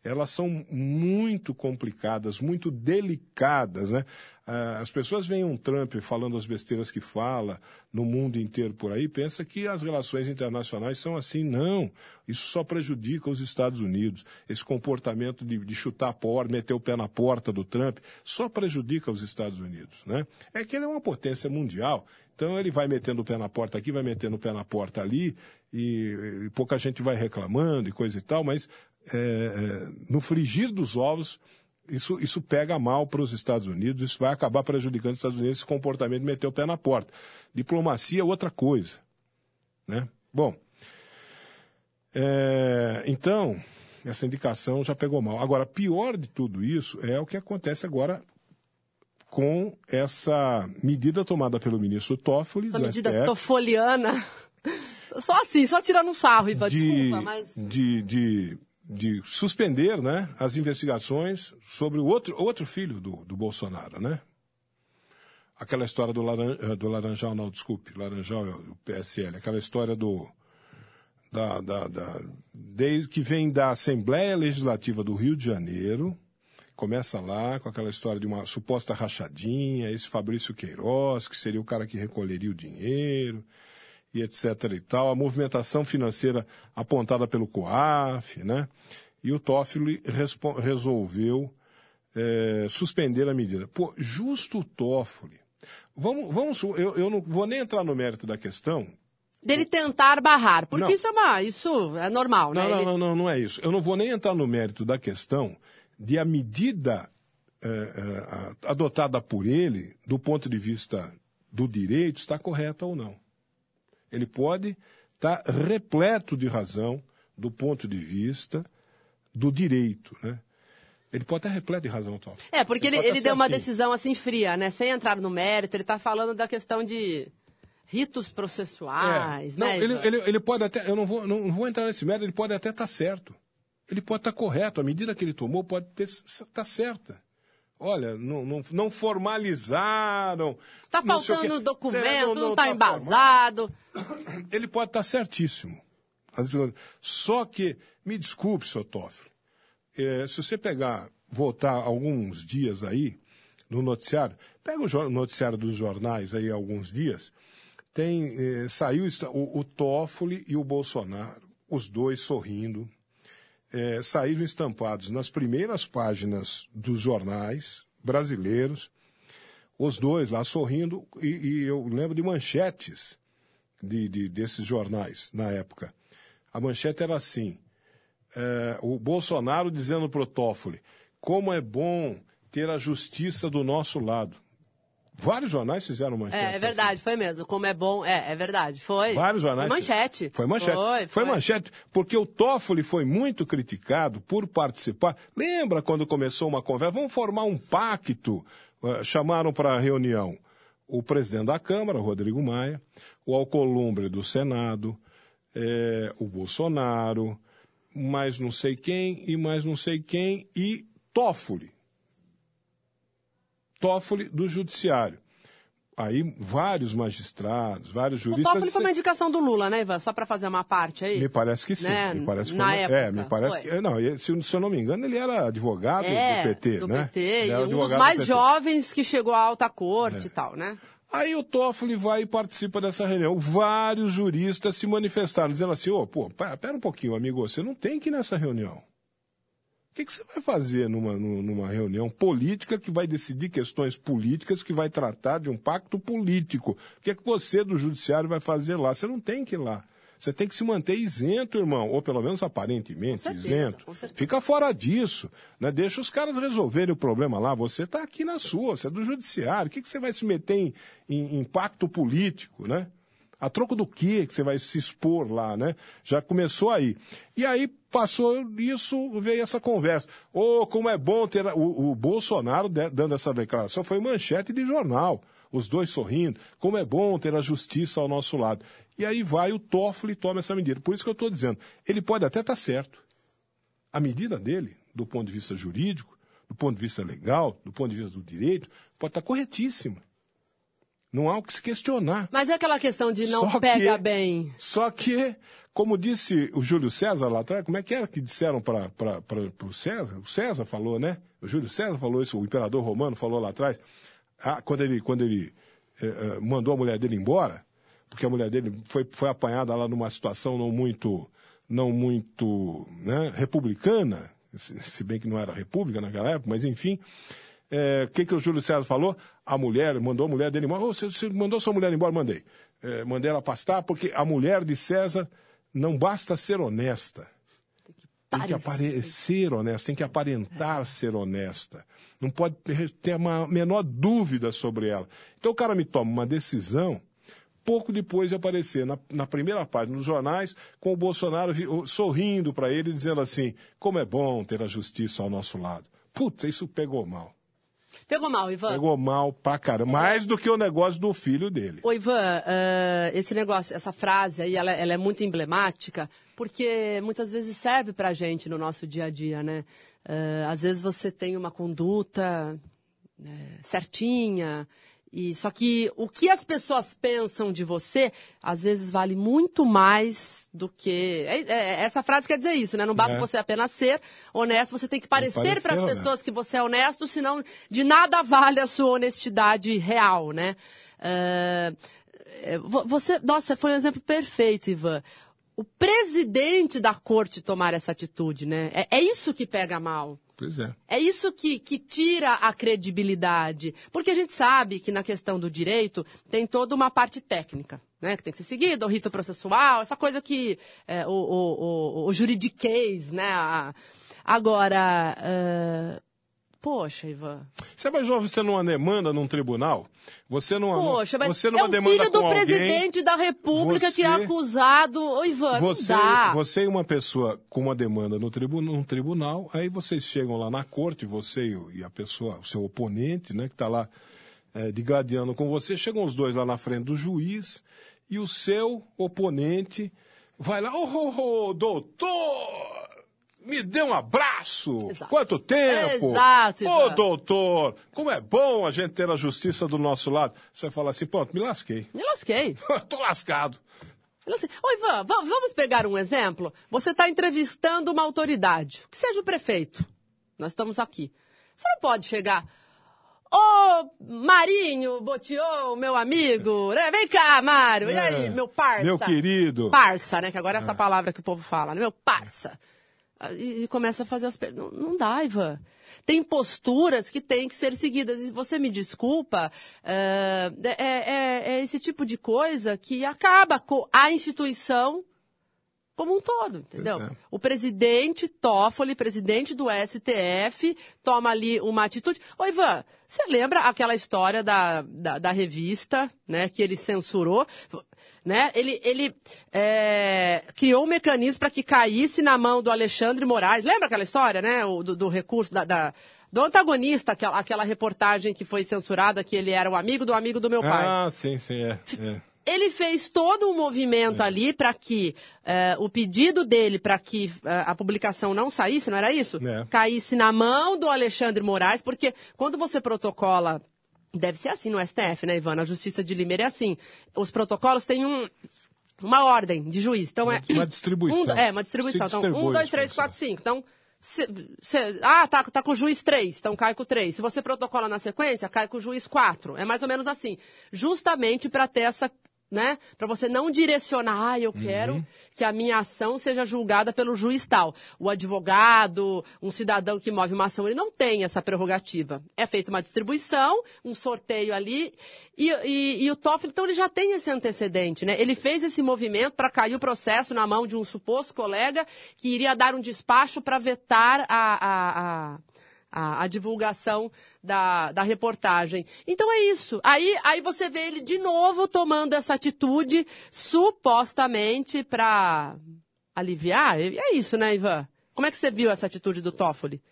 elas são muito complicadas, muito delicadas, né? Ah, as pessoas veem um Trump falando as besteiras que fala no mundo inteiro por aí, pensa que as relações internacionais são assim. Não, isso só prejudica os Estados Unidos. Esse comportamento de, de chutar a porta, meter o pé na porta do Trump, só prejudica os Estados Unidos, né? É que ele é uma potência mundial, então ele vai metendo o pé na porta aqui, vai metendo o pé na porta ali, e, e pouca gente vai reclamando e coisa e tal, mas é, é, no frigir dos ovos, isso, isso pega mal para os Estados Unidos, isso vai acabar prejudicando os Estados Unidos, esse comportamento de meter o pé na porta. Diplomacia é outra coisa. Né? Bom, é, então, essa indicação já pegou mal. Agora, pior de tudo isso é o que acontece agora com essa medida tomada pelo ministro Toffoli. Essa medida STF, tofoliana. Só assim, só tirando um sarro, Ivan, de, desculpa, mas... De, de, de suspender né, as investigações sobre o outro, outro filho do, do Bolsonaro, né? Aquela história do, laran, eh, do Laranjal, não, desculpe, Laranjal é o PSL, aquela história do... Da, da, da, desde que vem da Assembleia Legislativa do Rio de Janeiro, começa lá com aquela história de uma suposta rachadinha, esse Fabrício Queiroz, que seria o cara que recolheria o dinheiro, e etc. e tal, a movimentação financeira apontada pelo COAF, né? E o Toffoli resolveu é, suspender a medida. Pô, justo o Toffoli. Vamos, vamos eu, eu não vou nem entrar no mérito da questão, dele tentar barrar, porque não. isso é uma, isso é normal, né? Não, não, Ele... não, não, não é isso. Eu não vou nem entrar no mérito da questão de a medida é, é, adotada por ele, do ponto de vista do direito, está correta ou não. Ele pode estar tá repleto de razão do ponto de vista do direito, né? Ele pode estar repleto de razão, Tom. É, porque ele, ele, ele deu uma decisão assim fria, né? Sem entrar no mérito, ele está falando da questão de ritos processuais, é. não, né? Ele, ele, ele, pode até, eu não vou, não vou entrar nesse mérito, ele pode até estar tá certo. Ele pode estar tá correto, a medida que ele tomou pode estar tá certa. Olha, não, não, não formalizaram. Está faltando documento, não está tá embasado. Ele pode estar tá certíssimo. Só que, me desculpe, seu Toffoli, é, se você pegar, voltar alguns dias aí, no noticiário, pega o noticiário dos jornais aí alguns dias, tem, é, saiu o, o Toffoli e o Bolsonaro, os dois sorrindo, é, saíram estampados nas primeiras páginas dos jornais brasileiros, os dois lá sorrindo, e, e eu lembro de manchetes de, de, desses jornais na época. A manchete era assim: é, o Bolsonaro dizendo para o Toffoli, como é bom ter a justiça do nosso lado. Vários jornais fizeram manchete. É, é verdade, assim. foi mesmo. Como é bom, é, é verdade, foi. Vários jornais. Foi manchete. Foi manchete. Foi, foi. foi manchete, porque o Toffoli foi muito criticado por participar. Lembra quando começou uma conversa? Vamos formar um pacto. Uh, chamaram para a reunião o presidente da Câmara, Rodrigo Maia, o Alcolumbre do Senado, é, o Bolsonaro, mais não sei quem e mais não sei quem, e Toffoli. Toffoli do Judiciário. Aí vários magistrados, vários juristas. O Toffoli foi uma indicação do Lula, né, Ivan? Só para fazer uma parte aí? Me parece que sim. Né? Me parece que Na foi, época. É, me parece foi. que. Não, se, se, eu não me engano, ele era advogado é, do PT, do né? PT, e um dos mais jovens que chegou à alta corte é. e tal, né? Aí o Toffoli vai e participa dessa reunião. Vários juristas se manifestaram, dizendo assim: ô, oh, pô, pera um pouquinho, amigo, você não tem que ir nessa reunião. O que, que, você vai fazer numa, numa reunião política que vai decidir questões políticas, que vai tratar de um pacto político? O que, é que você do judiciário vai fazer lá? Você não tem que ir lá. Você tem que se manter isento, irmão, ou pelo menos aparentemente certeza, isento. Fica fora disso, né? Deixa os caras resolverem o problema lá. Você está aqui na sua, você é do judiciário. O que, que você vai se meter em, em, em pacto político, né? A troco do que que você vai se expor lá, né? Já começou aí. E aí passou isso, veio essa conversa. Oh, como é bom ter. O, o Bolsonaro dando essa declaração foi manchete de jornal. Os dois sorrindo. Como é bom ter a justiça ao nosso lado. E aí vai o Toffoli e toma essa medida. Por isso que eu estou dizendo. Ele pode até estar tá certo. A medida dele, do ponto de vista jurídico, do ponto de vista legal, do ponto de vista do direito, pode estar tá corretíssima. Não há o que se questionar. Mas é aquela questão de não só pega que, bem. Só que, como disse o Júlio César lá atrás, como é que era que disseram para o César? O César falou, né? O Júlio César falou isso, o imperador romano falou lá atrás, ah, quando ele, quando ele eh, eh, mandou a mulher dele embora, porque a mulher dele foi, foi apanhada lá numa situação não muito, não muito né, republicana, se, bem que não era república naquela época, mas enfim. O é, que, que o Júlio César falou? A mulher, mandou a mulher dele embora. Oh, você, você mandou sua mulher embora? Mandei. É, mandei ela pastar, porque a mulher de César não basta ser honesta. Tem que, tem que aparecer honesta, tem que aparentar ser honesta. Não pode ter uma menor dúvida sobre ela. Então o cara me toma uma decisão pouco depois de aparecer na, na primeira página dos jornais, com o Bolsonaro vi- sorrindo para ele, dizendo assim: como é bom ter a justiça ao nosso lado. Puta, isso pegou mal. Pegou mal, Ivan. Pegou mal pra caramba. Mais do que o negócio do filho dele. Ô, Ivan, eh, esse negócio, essa frase aí, ela, ela é muito emblemática, porque muitas vezes serve pra gente no nosso dia a dia, né? Eh, às vezes você tem uma conduta eh, certinha, e só que o que as pessoas pensam de você, às vezes vale muito mais do que... é- é- essa frase quer dizer isso, né? Não basta É. você apenas ser honesto, você tem que parecer para as honesto. pessoas que você é honesto, senão de nada vale a sua honestidade real, né? Vo- você, nossa, foi um exemplo perfeito, Ivan. O presidente da corte tomar essa atitude, né? É, é isso que pega mal. Pois é. É isso que, que tira a credibilidade. Porque a gente sabe que na questão do direito tem toda uma parte técnica, né? Que tem que ser seguida, o rito processual, essa coisa que é, o, o, o, o juridiquês, né? A- agora, ah, poxa, Ivan. Você imaginou você numa demanda num tribunal? Você numa, Poxa, mas você é numa o filho do alguém, presidente da república que é você- acusado. Ô, Ivan, Você, não dá. você e uma pessoa com uma demanda no tribu- num tribunal, aí vocês chegam lá na corte, você e a pessoa, o seu oponente, né, que está lá é, digladiando com você, chegam os dois lá na frente do juiz e o seu oponente vai lá, ô, ô, ô, doutor, me dê um abraço. Exato. Quanto tempo? Exato, Ô, Ivan. doutor, como é bom a gente ter a justiça do nosso lado. Você fala assim, pronto, me lasquei. Me lasquei. Tô lascado. Assim, Ô, Ivan, va- vamos pegar um exemplo? Você está entrevistando uma autoridade, que seja o prefeito. Nós estamos aqui. Você não pode chegar. Ô, Marinho Botiô, meu amigo, né? Vem cá, Mário. E aí, É, meu parça? Meu querido. Parça, né? Que agora é essa palavra que o povo fala, né? Meu parça. Ah, E, começa a fazer as perguntas. Não, não dá, Ivan. Tem posturas que têm que ser seguidas. E você me desculpa, é, é- é- é esse tipo de coisa que acaba com a instituição como um todo, entendeu? É. O presidente Toffoli, presidente do STF, toma ali uma atitude. Ô, Ivan, você lembra aquela história da, da, da revista, né, que ele censurou? Né? Ele, ele é, criou um mecanismo para que caísse na mão do Alexandre Moraes. Lembra aquela história, né? O, do, do recurso da, da- do antagonista, aquela, aquela reportagem que foi censurada, que ele era o amigo do amigo do meu pai Ah, sim, sim, é. é. Ele fez todo um movimento ali para que eh, o pedido dele para que eh, a publicação não saísse, não era isso? É. Caísse na mão do Alexandre Moraes, porque quando você protocola. Deve ser assim no STF, né, Ivana? A Justiça de Limeira é assim. Os protocolos têm um, uma ordem de juiz. Então é. Uma distribuição. Um- é, uma distribuição. Então, um, dois, três, quatro, cinco. Então, se- se- ah, tá, tá com o juiz 3, então cai com o 3. Se você protocola na sequência, cai com o juiz 4. É mais ou menos assim. Justamente para ter essa, né? Para você não direcionar, ah, eu quero que a minha ação seja julgada pelo juiz tal. O advogado, um cidadão que move uma ação, ele não tem essa prerrogativa. É feita uma distribuição, um sorteio ali, e, e- e o Toffoli, então, ele já tem esse antecedente, né? Ele fez esse movimento para cair o processo na mão de um suposto colega que iria dar um despacho para vetar a- a- a a, a divulgação da, da reportagem. Então é isso. Aí, aí você vê ele de novo tomando essa atitude, supostamente para aliviar. É isso, né, Ivan? Como é que você viu essa atitude do Toffoli?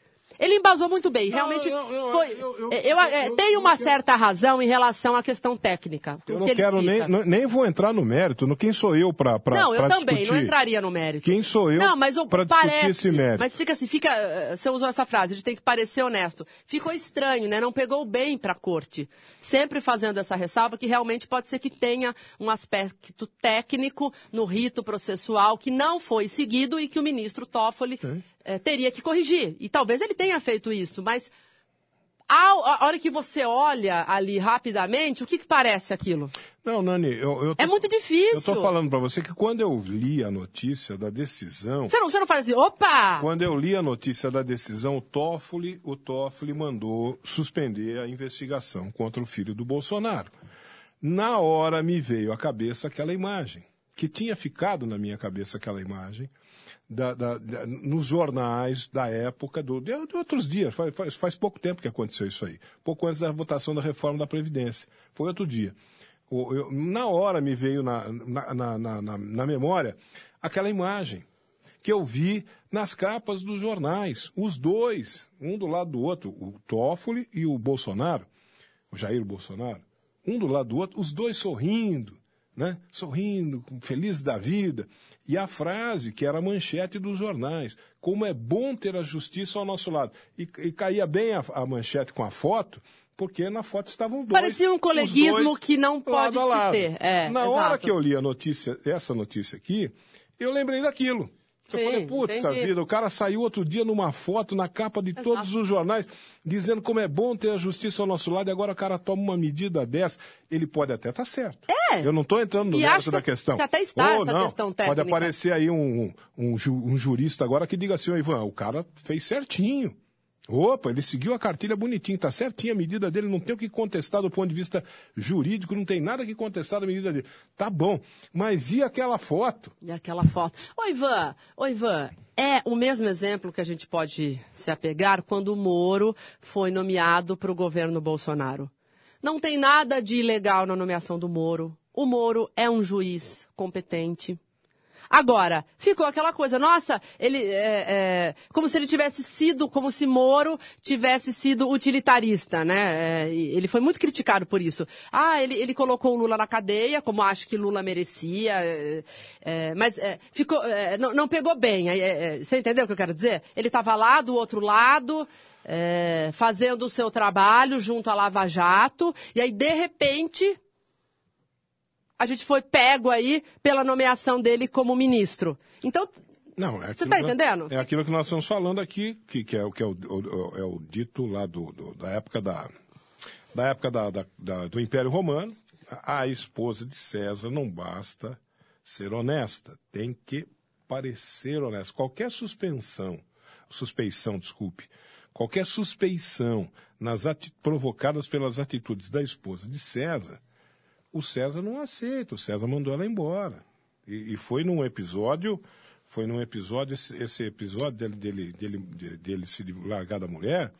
Ele embasou muito bem, realmente eu- eu- foi. eu- eu- eu- é, tem eu uma certa razão em relação à questão técnica. Eu não que quero nem, não- nem vou entrar no mérito. No quem sou eu para para Não, eu também, discutir? não entraria no mérito. Quem sou eu Não, mas o, para discutir parece, esse mérito? Mas fica assim, fica. eh, Você usou essa frase, de tem que parecer honesto. Ficou estranho, né? Não pegou bem para a corte. Sempre fazendo essa ressalva que realmente pode ser que tenha um aspecto técnico no rito processual que não foi seguido e que o ministro Toffoli eh, teria que corrigir. E talvez ele tenha feito isso, mas a hora que você olha ali rapidamente, o que, que parece aquilo? Não, Nani, eu, eu tô- É muito difícil. Eu tô falando para você que quando eu li a notícia da decisão, Você não, você não faz assim, opa! quando eu li a notícia da decisão, o Toffoli, o Toffoli mandou suspender a investigação contra o filho do Bolsonaro. Na hora me veio à cabeça aquela imagem, que tinha ficado na minha cabeça aquela imagem, da- da- da- nos jornais da época, do, de, de outros dias, faz, faz, faz pouco tempo que aconteceu isso aí, pouco antes da votação da reforma da Previdência, foi outro dia. eu- na hora me veio na, na- na- na memória aquela imagem que eu vi nas capas dos jornais. Os dois, um do lado do outro, o Toffoli e o Bolsonaro, o Jair Bolsonaro, um do lado do outro, os dois sorrindo, né? Sorrindo, felizes da vida. E a frase, que era a manchete dos jornais, como é bom ter a justiça ao nosso lado. E, e caía bem a, a manchete com a foto, porque na foto estavam dois. Parecia um coleguismo que não pode lado se ter. É, na hora exato. que eu li a notícia, essa notícia aqui, eu lembrei daquilo. Eu Sim, falei, putz, entendi. vida, o cara saiu outro dia numa foto na capa de todos os jornais, dizendo como é bom ter a justiça ao nosso lado, e agora o cara toma uma medida dessa. Ele pode até estar certo. É. Eu não estou entrando no mérito da que- questão. que até está Ou essa não, questão Pode técnica. aparecer aí um, um, um jurista agora que diga assim, ô Ivan, o cara fez certinho. Opa, ele seguiu a cartilha bonitinho, tá certinho a medida dele, não tem o que contestar do ponto de vista jurídico, não tem nada que contestar da medida dele. Tá bom, mas e aquela foto? E aquela foto. Ô, Ivan, ô, Ivan, é o mesmo exemplo que a gente pode se apegar quando o Moro foi nomeado para o governo Bolsonaro. Não tem nada de ilegal na nomeação do Moro. O Moro é um juiz competente. Agora, ficou aquela coisa, nossa, ele é, é, como se ele tivesse sido, como se Moro tivesse sido utilitarista, né? É, ele foi muito criticado por isso. Ah, ele, ele colocou o Lula na cadeia, como acho que Lula merecia, é, é, mas é, ficou, não, não pegou bem. Você entendeu o que eu quero dizer? Ele estava lá do outro lado, fazendo o seu trabalho junto à Lava Jato, e aí, de repente, a gente foi pego aí pela nomeação dele como ministro. Então, Não, é Você tá que- entendendo? É aquilo que nós estamos falando aqui, que, que é o que é o, o- é o dito lá do, do- da época da da época da, da- da- do Império Romano. A, esposa de César não basta ser honesta, tem que parecer honesta. Qualquer suspensão, suspeição, desculpe, qualquer suspeição nas provocadas pelas atitudes da esposa de César, o César não aceita, o César mandou ela embora. E, e foi num episódio, foi num episódio, esse, esse episódio dele, dele, dele, de- dele se largar da mulher,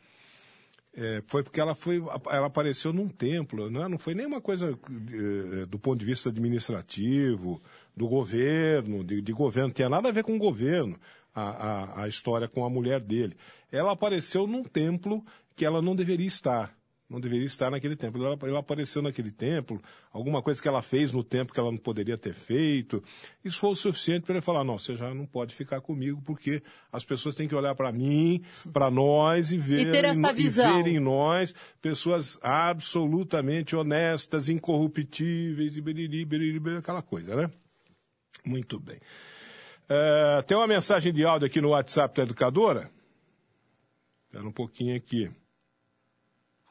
é, foi porque ela foi, ela apareceu num templo, né? não foi nenhuma coisa eh, do ponto de vista administrativo, do governo, de, de governo, tinha nada a ver com o governo, a, a, a história com a mulher dele. Ela apareceu num templo que ela não deveria estar não deveria estar naquele templo. Ela, ela apareceu naquele templo, alguma coisa que ela fez no tempo que ela não poderia ter feito. Isso foi o suficiente para ele falar: não, você já não pode ficar comigo, porque as pessoas têm que olhar para mim, para nós e ver ter esta em no- visão. ver em nós pessoas absolutamente honestas, incorruptíveis e beriri, beriri, beriri, aquela coisa, né? Muito bem. É, tem uma mensagem de áudio aqui no WhatsApp da educadora. Espera um pouquinho aqui.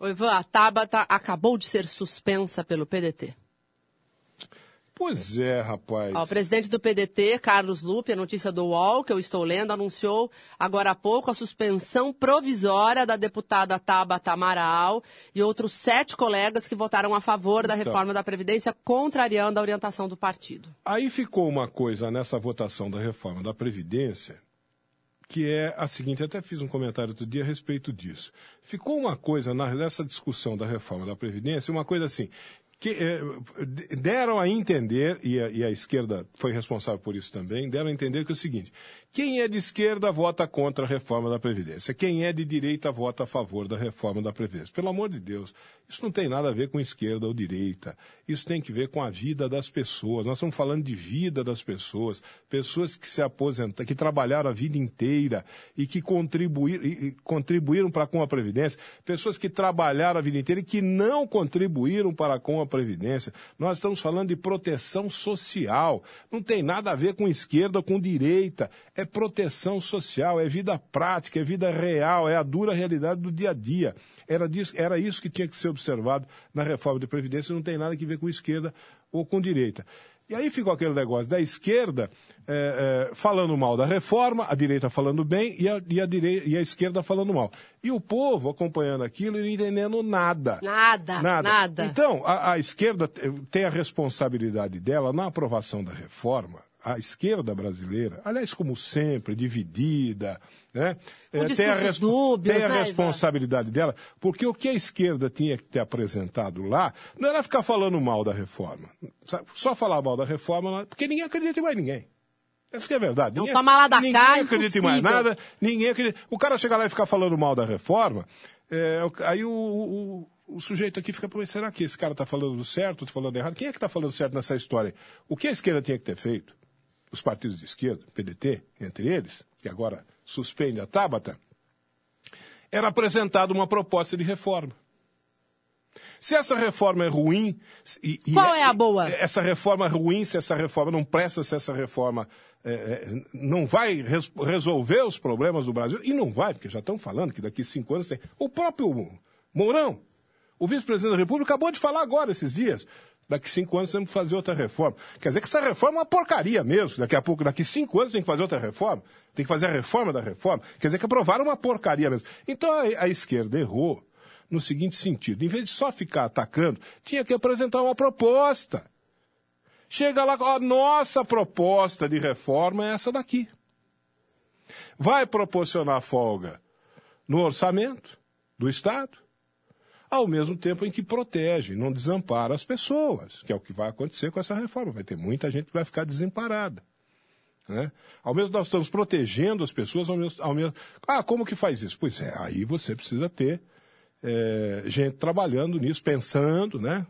Ô Ivan, a Tabata acabou de ser suspensa pelo PDT. Pois é, rapaz. Ó, o presidente do PDT, Carlos Lupe, a notícia do UOL, que eu estou lendo, anunciou agora há pouco a suspensão provisória da deputada Tabata Amaral e outros sete colegas que votaram a favor da Então. reforma da Previdência, contrariando a orientação do partido. Aí ficou uma coisa nessa votação da reforma da Previdência, que é a seguinte, até fiz um comentário outro dia a respeito disso. Ficou uma coisa nessa discussão da reforma da Previdência, uma coisa assim, que d- deram a entender, e a, e a esquerda foi responsável por isso também, deram a entender que é o seguinte, quem é de esquerda vota contra a reforma da Previdência, quem é de direita vota a favor da reforma da Previdência. Pelo amor de Deus, isso não tem nada a ver com esquerda ou direita, isso tem que ver com a vida das pessoas. Nós estamos falando de vida das pessoas, pessoas que se aposentaram, que trabalharam a vida inteira e que contribuíram, e- contribuíram para com a Previdência, pessoas que trabalharam a vida inteira e que não contribuíram para com a Previdência. Nós estamos falando de proteção social. Não tem nada a ver com esquerda ou com direita. Proteção social, é vida prática, é vida real, é a dura realidade do dia a dia. Era, disso, era isso que tinha que ser observado na reforma de Previdência, não tem nada a ver com esquerda ou com direita. E aí ficou aquele negócio da esquerda eh, eh, falando mal da reforma, a direita falando bem e a, e, a direi- e a esquerda falando mal. E o povo acompanhando aquilo e não entendendo nada. Nada, nada. Então, a, a esquerda tem a responsabilidade dela na aprovação da reforma, a esquerda brasileira, aliás, como sempre, dividida, né? Eh, tem a, discursos dúbios, tem a né, Ivan? responsabilidade dela, porque o que a esquerda tinha que ter apresentado lá não era ficar falando mal da reforma. sabe? Só falar mal da reforma, porque ninguém acredita em mais ninguém. Essa que é a verdade. Não Ninguém, toma lá da ninguém cá, acredita em mais impossível. nada, ninguém acredita. O cara chega lá e ficar falando mal da reforma, é, aí o, o- o sujeito aqui fica, "Pô, será que esse cara está falando certo, está falando errado? Quem é que está falando certo nessa história? O que a esquerda tinha que ter feito? Os partidos de esquerda, PDT, entre eles, que agora suspende a Tabata, era apresentada uma proposta de reforma. Se essa reforma é ruim. e- e Qual é a boa? Essa reforma é ruim, se essa reforma não presta, se essa reforma é, é, não vai res- resolver os problemas do Brasil, e não vai, porque já estão falando que daqui cinco anos tem. O próprio Mourão, o vice-presidente da República, acabou de falar agora, esses dias. Daqui cinco anos temos que fazer outra reforma. Quer dizer que essa reforma é uma porcaria mesmo. Daqui a pouco, daqui cinco anos tem que fazer outra reforma. Tem que fazer a reforma da reforma. Quer dizer que aprovaram uma porcaria mesmo. Então a, a esquerda errou no seguinte sentido: em vez de só ficar atacando, tinha que apresentar uma proposta. Chega lá, a nossa proposta de reforma é essa daqui. Vai proporcionar folga no orçamento do Estado, ao mesmo tempo em que protege, não desampara as pessoas, que é o que vai acontecer com essa reforma. Vai ter muita gente que vai ficar desamparada. Né? Ao mesmo nós estamos protegendo as pessoas, ao mesmo, ao mesmo... Ah, como que faz isso? Pois é, aí você precisa ter é, gente trabalhando nisso, pensando, né?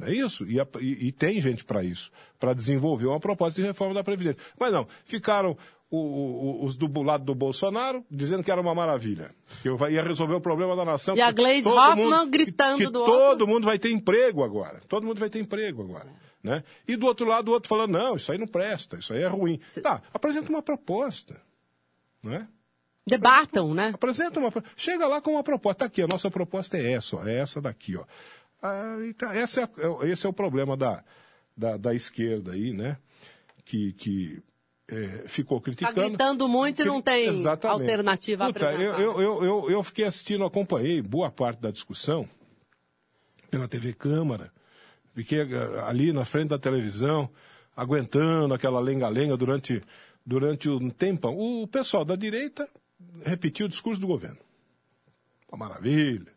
É isso? E, e- e tem gente para isso, para desenvolver uma proposta de reforma da Previdência. Mas não, ficaram o- o- os do lado do Bolsonaro dizendo que era uma maravilha, que eu ia resolver o problema da nação. E a todo Hoffmann mundo- gritando que, que do todo mundo vai ter emprego agora. Todo mundo vai ter emprego agora. Né? E do outro lado, o outro falando, não, isso aí não presta, isso aí é ruim. Tá, apresenta uma proposta. Né? Debatam, né? Apresenta uma. Chega lá com uma proposta. Tá aqui, a nossa proposta é essa, ó, é essa daqui, ó. Ah, e tá, essa é, a- esse é o problema da, da, da esquerda aí, né? Que, que é, ficou Tá criticando. gritando muito e não tem Exatamente. alternativa Puta, apresentada. eu, eu, eu, eu, fiquei assistindo, acompanhei boa parte da discussão pela TV Câmara. Fiquei eh, ali na frente da televisão, aguentando aquela lenga-lenga durante, durante um tempão. O pessoal da direita repetiu o discurso do governo. Uma maravilha.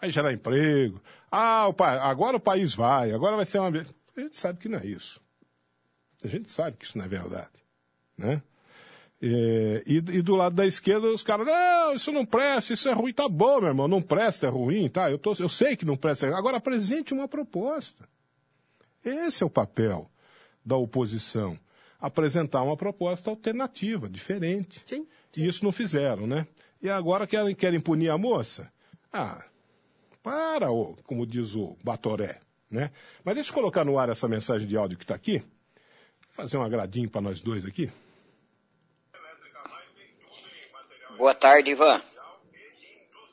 Vai gerar emprego. Ah, o pa- agora o país vai, agora vai ser uma. A gente sabe que não é isso. A gente sabe que isso não é verdade. Né? É, e, e do lado da esquerda, os caras, não, isso não presta, isso é ruim, tá bom, meu irmão, não presta, é ruim, tá? Eu, tô, eu sei que não presta. Agora apresente uma proposta. Esse é o papel da oposição. Apresentar uma proposta alternativa, diferente. Sim. E isso não fizeram, né? E agora querem, querem punir a moça? Ah, para, ô, como diz o Batoré, né? Mas deixa eu colocar no ar essa mensagem de áudio que está aqui. Fazer um agradinho para nós dois aqui. Boa tarde, Ivan.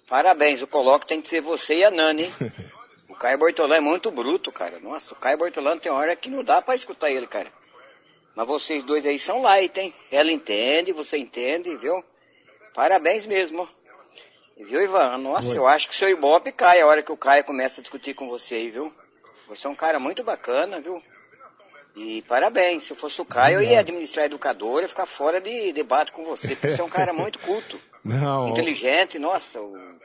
Parabéns, o coloque tem que ser você e a Nani, hein? O Caio Bortolã é muito bruto, cara. Nossa, o Caio Bortolã tem hora que não dá pra escutar ele, cara. Mas vocês dois aí são light, hein? Ela entende, você entende, viu? Parabéns mesmo. Viu, Ivan? Nossa, Oi. eu acho que o seu Ibope cai a hora que o Caio começa a discutir com você aí, viu? Você é um cara muito bacana, viu? E parabéns. Se eu fosse o Caio, eu ia administrar a educadora e ficar fora de debate com você, porque você é um cara muito culto. Não, Inteligente, nossa. o-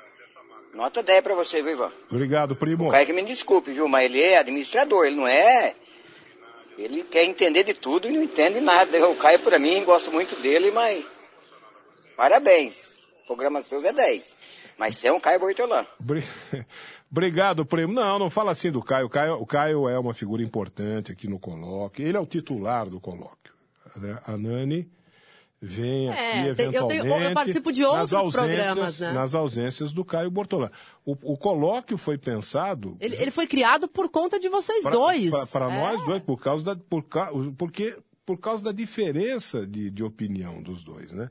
Nota 10 pra você, viu, Ivan? obrigado, primo. O Caio que me desculpe, viu? Mas ele é administrador, ele não é. Ele quer entender de tudo e não entende nada. O Caio, pra mim, gosto muito dele, mas. Parabéns. O programa seus é 10. Mas você é um Caio Bortolã. Bri- Obrigado, primo. Não, não fala assim do Caio. O Caio, o Caio é uma figura importante aqui no colóquio. Ele é o titular do colóquio. né? A Nani vem É, aqui tem- eu eventualmente. tenho- eu participo de outros programas, né? Nas ausências do Caio Bortolã. O, o colóquio foi pensado Ele, ele foi criado por conta de vocês dois. para É. nós dois, por causa da, por, porque, por causa da diferença de, de opinião dos dois, né?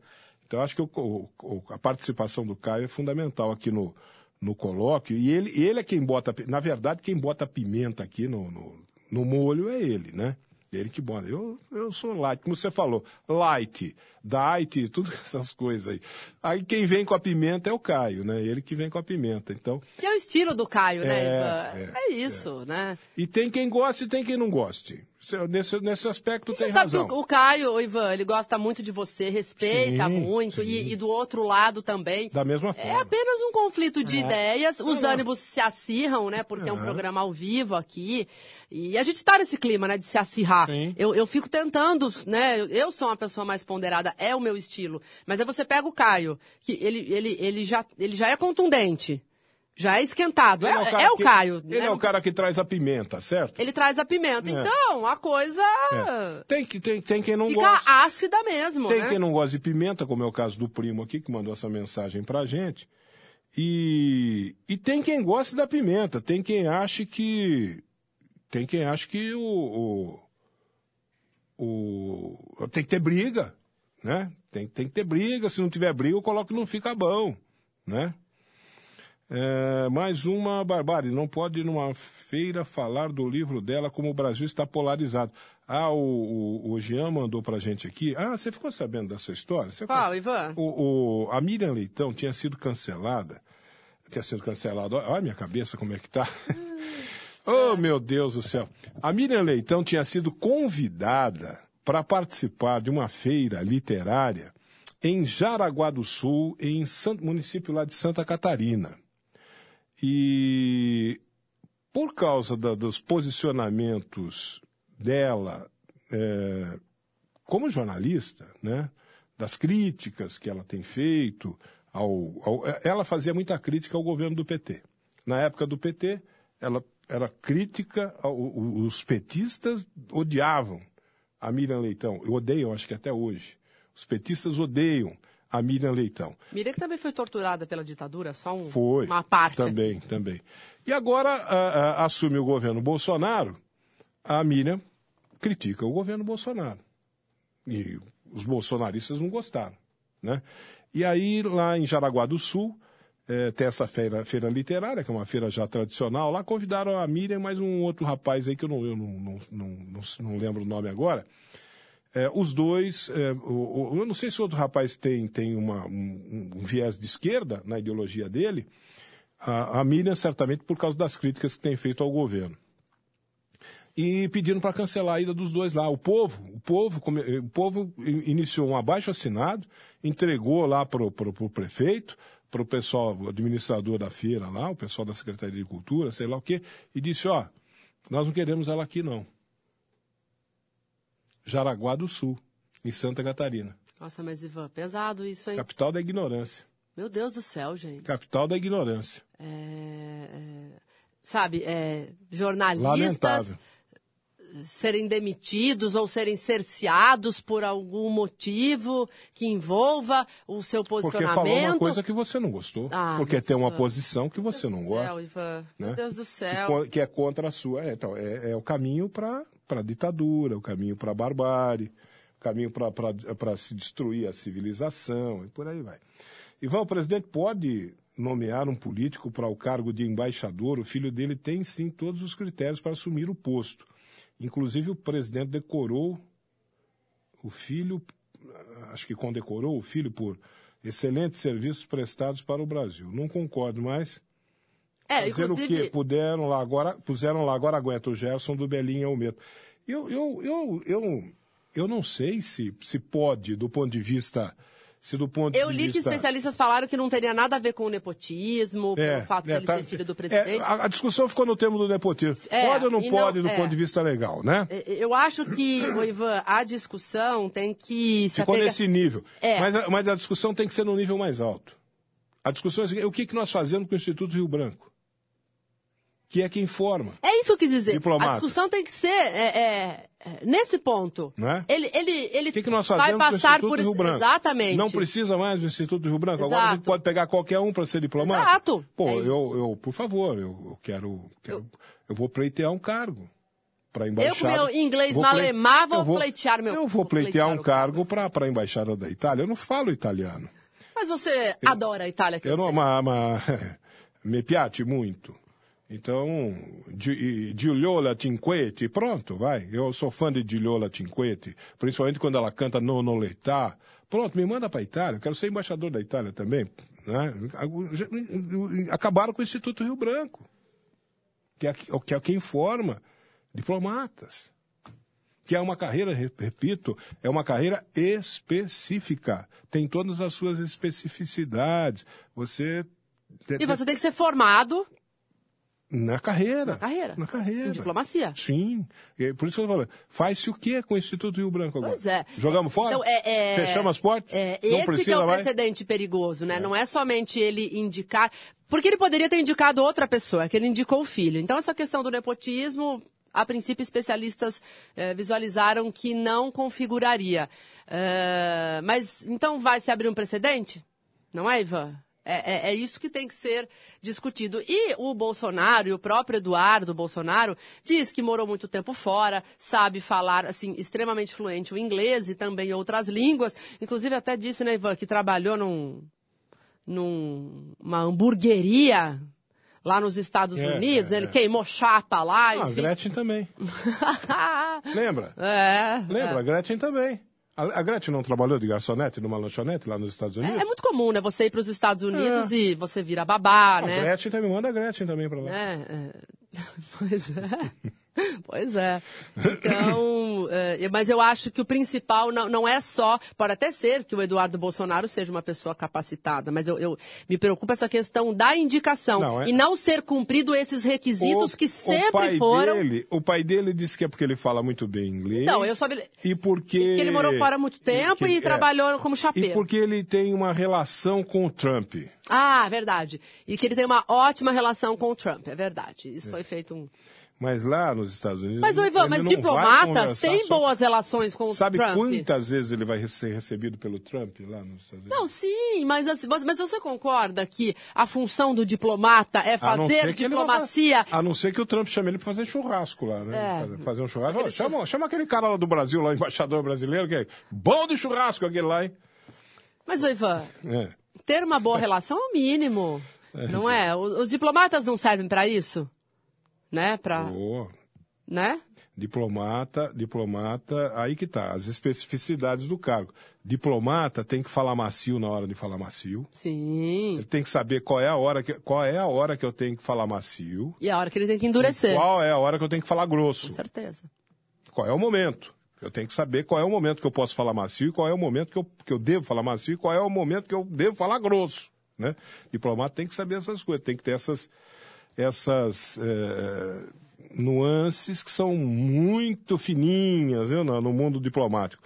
Então, eu acho que o- o- a participação do Caio é fundamental aqui no, no colóquio. E ele, ele é quem bota, na verdade, quem bota a pimenta aqui no, no, no molho é ele, né? Ele que bota. Eu, eu sou light, como você falou, light, diet, tudo essas coisas aí. Aí quem vem com a pimenta é o Caio, né? Ele que vem com a pimenta. Então, Que é o estilo do Caio, né, É, Ivan? é, É, isso, né? E tem quem goste e tem quem não goste. Nesse, nesse aspecto E tem razão. o, Caio, o Ivan, ele gosta muito de você, respeita Sim, muito, sim. E, e do outro lado também. Da mesma É forma. apenas um conflito de ideias, os ânimos se acirram, né? Porque é um É. programa ao vivo aqui. E a gente tá nesse clima, né? De se acirrar. Sim. Eu, eu fico tentando, né? eu- Eu sou uma pessoa mais ponderada, é o meu estilo. Mas aí você pega o Caio, que ele, ele, ele, já, ele já é contundente. Já é esquentado. É, Ele é, cara o que- Caio. Ele né? é o cara que traz a pimenta, certo? Ele traz a pimenta. É. Então, a coisa Tem, que, tem, tem quem não fica gosta. ácida mesmo, Tem né? quem não gosta de pimenta, como é o caso do primo aqui, que mandou essa mensagem pra gente. E, e tem quem gosta da pimenta, tem quem acha que. Tem quem acha que o. o, o- tem que ter briga, né? Tem, tem que ter briga, se não tiver briga, eu coloco que não fica bom, né? É, mais uma barbárie. Não pode numa feira falar do livro dela como o Brasil está polarizado. Ah, o, o, o Jean mandou pra gente aqui. Ah, você ficou sabendo dessa história? Você Qual, Ivan? o, o- a Miriam Leitão tinha sido cancelada. Tinha sido cancelada. Olha a minha cabeça como é que tá. oh, meu Deus do céu. A Miriam Leitão tinha sido convidada para participar de uma feira literária em Jaraguá do Sul, em San- município lá de Santa Catarina. E por causa da- dos posicionamentos dela é, como jornalista, né, das críticas que ela tem feito, ao, ao- ela fazia muita crítica ao governo do PT. Na época do PT, ela era crítica, ao- os petistas odiavam a Miriam Leitão, odeiam, acho que até hoje. Os petistas odeiam a Miriam Leitão. Miriam que também foi torturada pela ditadura, só um- Foi. uma parte. Também, também. E agora a- a- assume o governo Bolsonaro, a Miriam critica o governo Bolsonaro. E os bolsonaristas não gostaram. Né? E aí, lá em Jaraguá do Sul, eh, tem essa feira, feira literária, que é uma feira já tradicional. Lá convidaram a Miriam e mais um outro rapaz aí, que eu não, eu não, não, não, não lembro o nome agora. É, os dois, é, o- o- eu não sei se outro rapaz tem, tem uma, um, um viés de esquerda na ideologia dele, a, a Miriam certamente por causa das críticas que tem feito ao governo. E pedindo para cancelar a ida dos dois lá. O povo, o povo, come- o povo in- iniciou um abaixo assinado, entregou lá para o prefeito, para o pessoal, o administrador da feira lá, o pessoal da Secretaria de Cultura, sei lá o quê, e disse, ó, nós não queremos ela aqui não. Jaraguá do Sul, em Santa Catarina. Nossa, mas Ivan, pesado isso, hein? Capital da ignorância. Meu Deus do céu, gente. Capital da ignorância. É, é, sabe, é, jornalistas Lamentável. serem demitidos ou serem cerceados por algum motivo que envolva o seu Porque posicionamento. falou uma coisa que você não gostou. Ah, porque tem uma Ivan. posição que você não Céu, gosta. Ivan. Meu né? Deus do céu. co- Que é contra a sua. É, então, é, é o caminho para a ditadura, o caminho para a barbárie, o caminho para se destruir a civilização e por aí vai. Ivan, o presidente pode nomear um político para o cargo de embaixador, o filho dele tem sim todos os critérios para assumir o posto. Inclusive o presidente decorou o filho, acho que condecorou o filho por excelentes serviços prestados para o Brasil. Não concordo mais. É, Fazer o inclusive, quê? Puderam lá agora, puseram lá agora aguenta o Gerson do Belinha ao medo. Eu, eu, eu, eu, eu não sei se, se pode, do ponto de vista. Se do ponto eu li que vista... especialistas falaram que não teria nada a ver com o nepotismo, pelo fato dele tá- ser filho do é, presidente. a, a discussão ficou no termo do nepotismo. É, pode ou não e não- pode do é. ponto de vista legal, né? É, Eu acho que, Ivan, a discussão tem que se Ficou apegar... nesse nível. É. Mas, a, mas a discussão tem que ser no nível mais alto. A discussão é o que, que nós fazemos com o Instituto Rio Branco? Que é quem forma. É isso que eu quis dizer. Diplomata. A discussão tem que ser é, é, nesse ponto. Não é? Ele, ele, ele O que, que nós vai passar por Rio Branco? exatamente. Não precisa mais do Instituto Rio Branco. Agora a Exato. gente pode pegar qualquer um para ser diplomata. Exato. Pô, É eu, eu, por favor, eu, eu quero, quero eu... vou pleitear um cargo para Eu embaixada. com meu inglês Vou malemar vou, eu vou pleitear meu. Eu vou pleitear um cargo para a embaixada da Itália. Eu não falo italiano. Mas você adora a Itália, que eu, Eu não, sei. ma, ma, me piace muito. Então, Gi- Giuliola Cinquetti, pronto, vai. Eu sou fã de Giuliola Cinquetti, principalmente quando ela canta Nono. Pronto, me manda para Itália. Eu quero ser embaixador da Itália também. Né? Acabaram com o Instituto Rio Branco, que é, que é quem forma diplomatas. que é uma carreira, re- repito, é uma carreira específica. Tem todas as suas especificidades. Você. E você tem que ser formado Na carreira. na carreira. Na carreira. Em diplomacia. Sim. Por isso que eu tô falando. Faz-se o quê com o Instituto Rio Branco agora? Pois é. Jogamos fora? Então, é, é- Fechamos as portas? É, esse que precisa é o mais? precedente perigoso, né? Não é somente ele indicar. Porque ele poderia ter indicado outra pessoa, que ele indicou o filho. Então, essa questão do nepotismo, a princípio, especialistas eh, visualizaram que não configuraria. Eh, mas, então, vai se abrir um precedente? Não é, Ivan? É, é- é isso que tem que ser discutido. E o Bolsonaro, e o próprio Eduardo Bolsonaro, diz que morou muito tempo fora, sabe falar, assim, extremamente fluente o inglês e também outras línguas. Inclusive, até disse, né, Ivan, que trabalhou num, numa hamburgueria lá nos Estados É, Unidos. é, Ele é. queimou chapa lá, Ah, a enfim. Gretchen também. Lembra? é, Lembra? A Gretchen também. A, a Gretchen não trabalhou de garçonete numa lanchonete lá nos Estados Unidos? é, é muito comum, né? Você ir para os Estados Unidos e você vira babá, A né? Gretchen também, manda a Gretchen também pra lá. É, é. Pois é. Pois é. Então, é, mas eu acho que o principal não, não é só. Pode até ser que o Eduardo Bolsonaro seja uma pessoa capacitada, mas eu, eu me preocupa essa questão da indicação Não, é- e não ser cumprido esses requisitos O- que o sempre pai foram. Dele, o pai dele disse que é porque ele fala muito bem inglês. Então, eu soube. E porque... que ele morou fora há muito tempo que- e é. trabalhou como E chapeiro. porque ele tem uma relação com o Trump. Ah, verdade. E que ele tem uma ótima relação com o Trump, é verdade. Isso foi feito um. Mas lá nos Estados Unidos. Mas, Ivan, mas vai diplomatas têm boas relações com Sabe o Trump. quantas vezes ele vai ser recebido pelo Trump lá nos Estados Unidos? Não, sim, mas, assim, mas, você concorda que a função do diplomata é fazer vai diplomacia? fa- A não ser que o Trump chame ele para fazer churrasco lá, né? É. Fazer, um churrasco. Aquele chama, chama aquele cara lá do Brasil, lá, embaixador brasileiro, que é bom de churrasco aquele lá, hein? Mas, Ivan, É. ter uma boa relação é o mínimo, não é? Os diplomatas não servem para isso? Né? Pra, Boa. né? Diplomata, diplomata, aí que tá, as especificidades do cargo. Diplomata tem que falar macio na hora de falar macio. Sim. Ele tem que saber qual é a hora que, qual é a hora que eu tenho que falar macio. E a hora que ele tem que endurecer. Qual é a hora que eu tenho que falar grosso. Com certeza. Qual é o momento? Eu tenho que saber qual é o momento que eu posso falar macio e qual é o momento que eu, que eu devo falar macio e qual é o momento que eu devo falar grosso. Né? Diplomata tem que saber essas coisas, tem que ter essas, essas eh, nuances que são muito fininhas viu, no, mundo diplomático.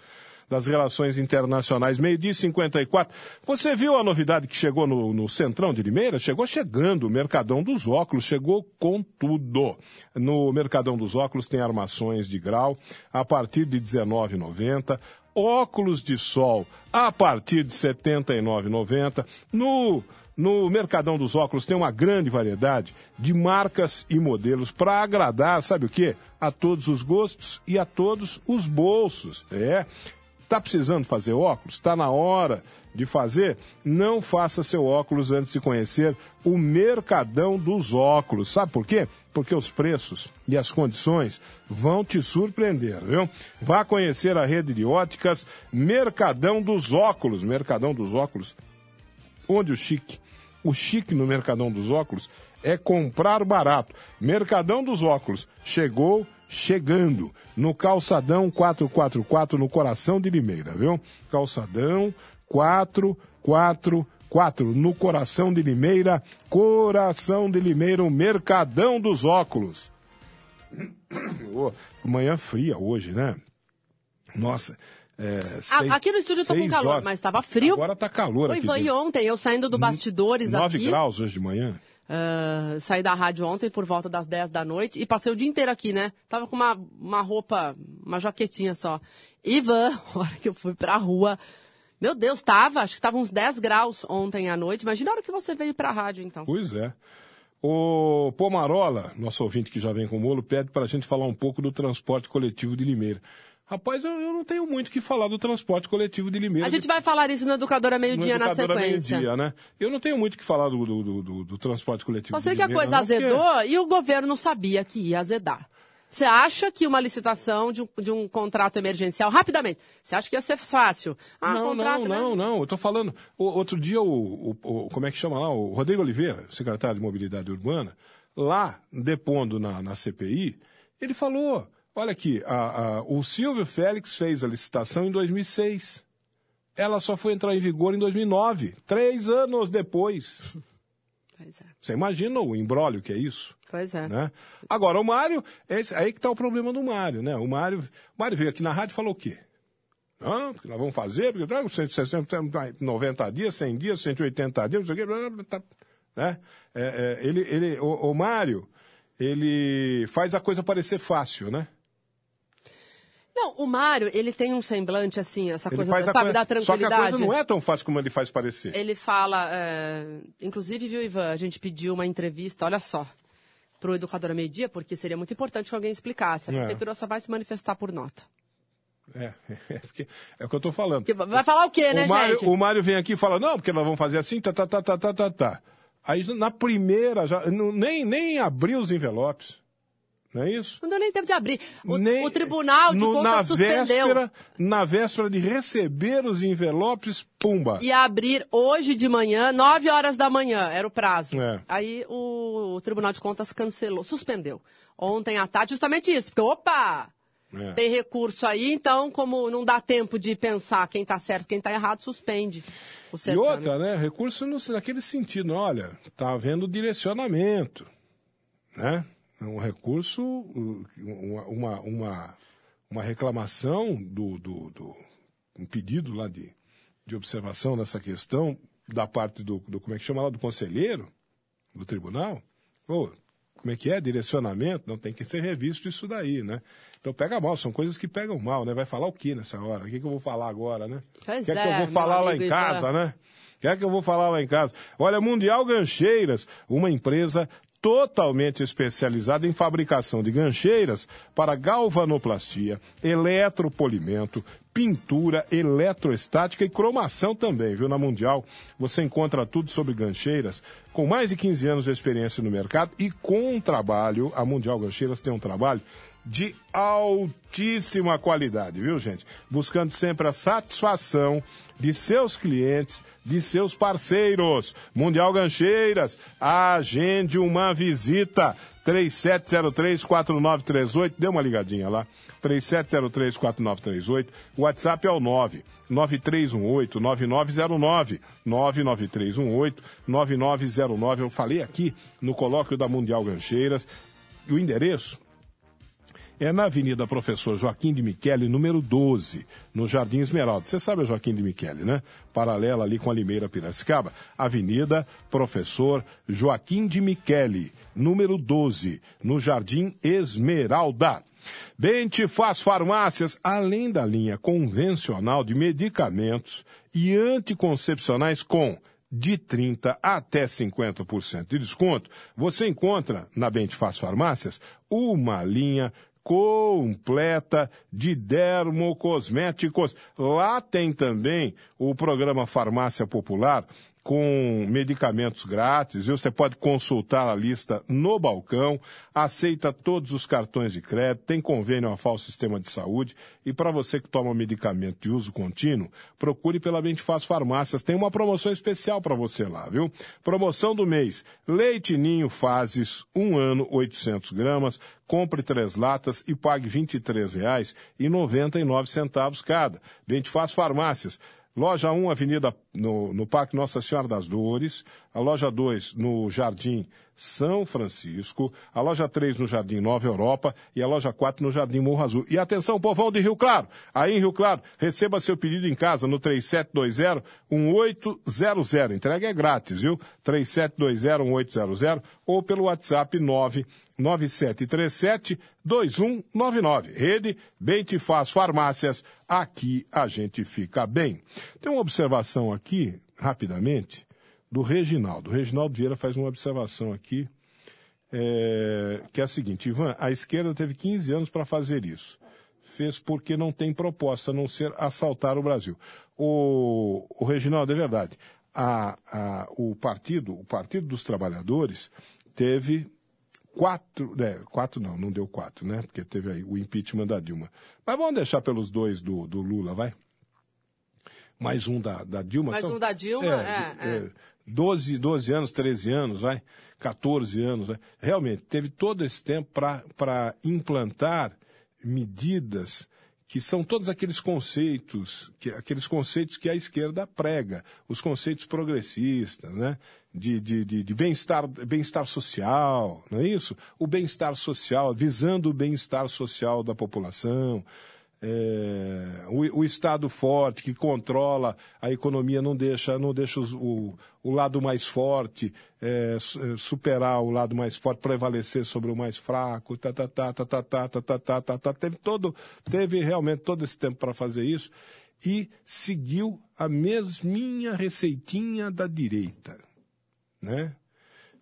Das relações internacionais, meio-dia e 54. Você viu a novidade que chegou no, no Centrão de Limeira? Chegou chegando, o Mercadão dos Óculos chegou com tudo. No Mercadão dos Óculos tem armações de grau a partir de R$19,90 óculos de sol a partir de R$ 79,90. No, no Mercadão dos Óculos tem uma grande variedade de marcas e modelos para agradar, sabe o quê? A todos os gostos e a todos os bolsos. É. Tá precisando fazer óculos? Está na hora de fazer? Não faça seu óculos antes de conhecer o Mercadão dos Óculos. Sabe por quê? Porque os preços e as condições vão te surpreender, viu? Vá conhecer a rede de óticas Mercadão dos Óculos. Mercadão dos Óculos, onde o chique, o chique no Mercadão dos Óculos é comprar barato. Mercadão dos Óculos chegou chegando no Calçadão 444 no coração de Limeira, viu? Calçadão 444 no coração de Limeira, coração de Limeira, o Mercadão dos Óculos. Ô, manhã fria hoje, né? Nossa. É, seis- aqui no estúdio eu tô com calor, horas. mas estava frio. Agora tá calor Oi, aqui. Ivan, e ontem eu saindo do bastidores 9 aqui. graus hoje de manhã. ah, saí da rádio ontem por volta das 10 da noite e passei o dia inteiro aqui, né? Tava com uma, uma roupa, uma jaquetinha só. Ivan, a hora que eu fui pra rua, meu Deus, tava, acho que tava uns 10 graus ontem à noite. Imagina a hora que você veio pra rádio, então. Pois é. O Pomarola, nosso ouvinte que já vem com o molo, pede para a gente falar um pouco do transporte coletivo de Limeira. Rapaz, eu, eu não tenho muito o que falar do transporte coletivo de Limeira. A gente vai falar isso no Educadora no Meio-Dia na sequência. Meio-Dia, né? Eu não tenho muito o que falar do, do, do- do- transporte coletivo Só sei que a coisa não, porque- azedou e o governo não sabia que ia azedar. Você acha que uma licitação de um, de um contrato emergencial, rapidamente, você acha que ia ser fácil? Ah, não, contrato, não, né? não, não. Eu tô falando. o- outro dia, o, o- o- Como é que chama lá? O Rodrigo Oliveira, secretário de Mobilidade Urbana, lá, depondo na, na CPI, ele falou: Olha aqui, a, a, o Silvio Félix fez a licitação em 2006. Ela só foi entrar em vigor em 2009, três anos depois. Pois é. Você imagina o embrólio que é isso? Pois é. Né? Agora, o Mário, esse, aí que está o problema do Mário, né? O Mário, o Mário veio aqui na rádio e falou o quê? Não, porque nós vamos fazer, porque tá, 160, 90 dias, 100 dias, 180 dias, não sei o quê, tá, né? É, é, ele, ele, o, o Mário, ele faz a coisa parecer fácil, né? Não, o Mário, ele tem um semblante assim, essa Ele coisa, faz da, a sabe, coisa- da Só que a tranquilidade. coisa não é tão fácil como ele faz parecer. Ele fala, é, inclusive, viu, Ivan, a gente pediu uma entrevista, olha só, para o Educador a Meio Dia, porque seria muito importante que alguém explicasse. A É. prefeitura só vai se manifestar por nota. É, é, porque é o que eu estou falando. Porque vai falar o quê, né, o, Mário, gente? o Mário vem aqui e fala, não, porque nós vamos fazer assim, tá, tá, tá, tá, tá, tá, tá. Aí na primeira, já, não- nem, nem abriu os envelopes. Não é isso? Não deu nem tempo de abrir. O, Nem- o Tribunal de no- Contas na suspendeu. Véspera, na véspera de receber os envelopes, pumba. Ia abrir hoje de manhã, 9 horas da manhã, era o prazo. É. Aí o, o Tribunal de Contas cancelou, suspendeu. Ontem à tarde, justamente isso, porque, opa, É. tem recurso aí, então, como não dá tempo de pensar quem está certo quem está errado, suspende o E outra, né? Recurso no, naquele sentido, olha, está havendo direcionamento, né? É um recurso, uh, uma, uma, uma, reclamação do, do, do- um pedido lá de, de observação nessa questão da parte do, do como é que chama lá, do conselheiro do tribunal. Pô, como é que é? Direcionamento? Não, tem que ser revisto isso daí, né? Então pega mal, são coisas que pegam mal, né? Vai falar o que nessa hora? O que, que eu vou falar agora, né? Pois O que é, que é, eu vou meu falar lá em casa, né? O que é que eu vou falar lá em casa? Olha, Mundial Gancheiras, uma empresa totalmente especializada em fabricação de gancheiras para galvanoplastia, eletropolimento, pintura, eletroestática e cromação também, viu? Na Mundial você encontra tudo sobre gancheiras, com mais de 15 anos de experiência no mercado e com um trabalho, a Mundial Gancheiras tem um trabalho de altíssima qualidade, viu, gente? Buscando sempre a satisfação de seus clientes, de seus parceiros. Mundial Gancheiras, agende uma visita. 3703-4938, dê uma ligadinha lá. 3703-4938, o WhatsApp é o 9 9318-9909, 99318-9909. Eu falei aqui no colóquio da Mundial Gancheiras, o endereço é na Avenida Professor Joaquim de Michele, número 12, no Jardim Esmeralda. Você sabe o Joaquim de Michele, né? Paralela ali com a Limeira Piracicaba. Avenida Professor Joaquim de Michele, número 12, no Jardim Esmeralda. Bentifaz Farmácias, além da linha convencional de medicamentos e anticoncepcionais com de 30% até 50% de desconto, você encontra na Bentifaz Farmácias uma linha completa de dermocosméticos. Lá tem também o programa Farmácia Popular com medicamentos grátis. Você pode consultar a lista no balcão, aceita todos os cartões de crédito, tem convênio a falso sistema de saúde. E para você que toma medicamento de uso contínuo, procure pela Bentifaz Farmácias. Tem uma promoção especial para você lá, viu? Promoção do mês: Leite Ninho Fases, um ano, 800 gramas. Compre três latas e pague R$ 23,99 cada. Bentifaz Farmácias. Loja 1, Avenida no, no Parque Nossa Senhora das Dores. A loja 2, no Jardim São Francisco. A loja 3, no Jardim Nova Europa. E a loja 4, no Jardim Morro Azul. E atenção, povão de Rio Claro. Aí em Rio Claro, receba seu pedido em casa no 3720-1800. Entrega é grátis, viu? 3720-1800 ou pelo WhatsApp 9 9737-2199. Rede Bem Te Faz Farmácias. Aqui a gente fica bem. Tem uma observação aqui, rapidamente, do Reginaldo. O Reginaldo Vieira faz uma observação aqui, é, que é a seguinte: Ivan, a esquerda teve 15 anos para fazer isso. Fez porque não tem proposta a não ser assaltar o Brasil. O, o Reginaldo, é verdade. A, a, o partido, o Partido dos Trabalhadores, teve quatro, é, quatro não, não deu quatro, né? Porque teve aí o impeachment da Dilma. Mas vamos deixar pelos dois do, do Lula, vai? Mais um da, da Dilma. Mais são- um da Dilma, é, é. 12, 12 anos, 13 anos, vai? 14 anos, vai? Realmente, teve todo esse tempo para implantar medidas que são todos aqueles conceitos, que, aqueles conceitos que a esquerda prega, os conceitos progressistas, né? De, de, de, de bem-estar bem social, não é isso? O bem-estar social, visando o bem-estar social da população, é, o, o, Estado forte que controla a economia não deixa, não deixa os, o, o lado mais forte é, superar o lado mais forte, prevalecer sobre o mais fraco, tá, tá, tá, tá, tá, tá, tá, tá, tá, tá, tá. Teve, todo, teve realmente todo esse tempo para fazer isso e seguiu a mesminha receitinha da direita, né?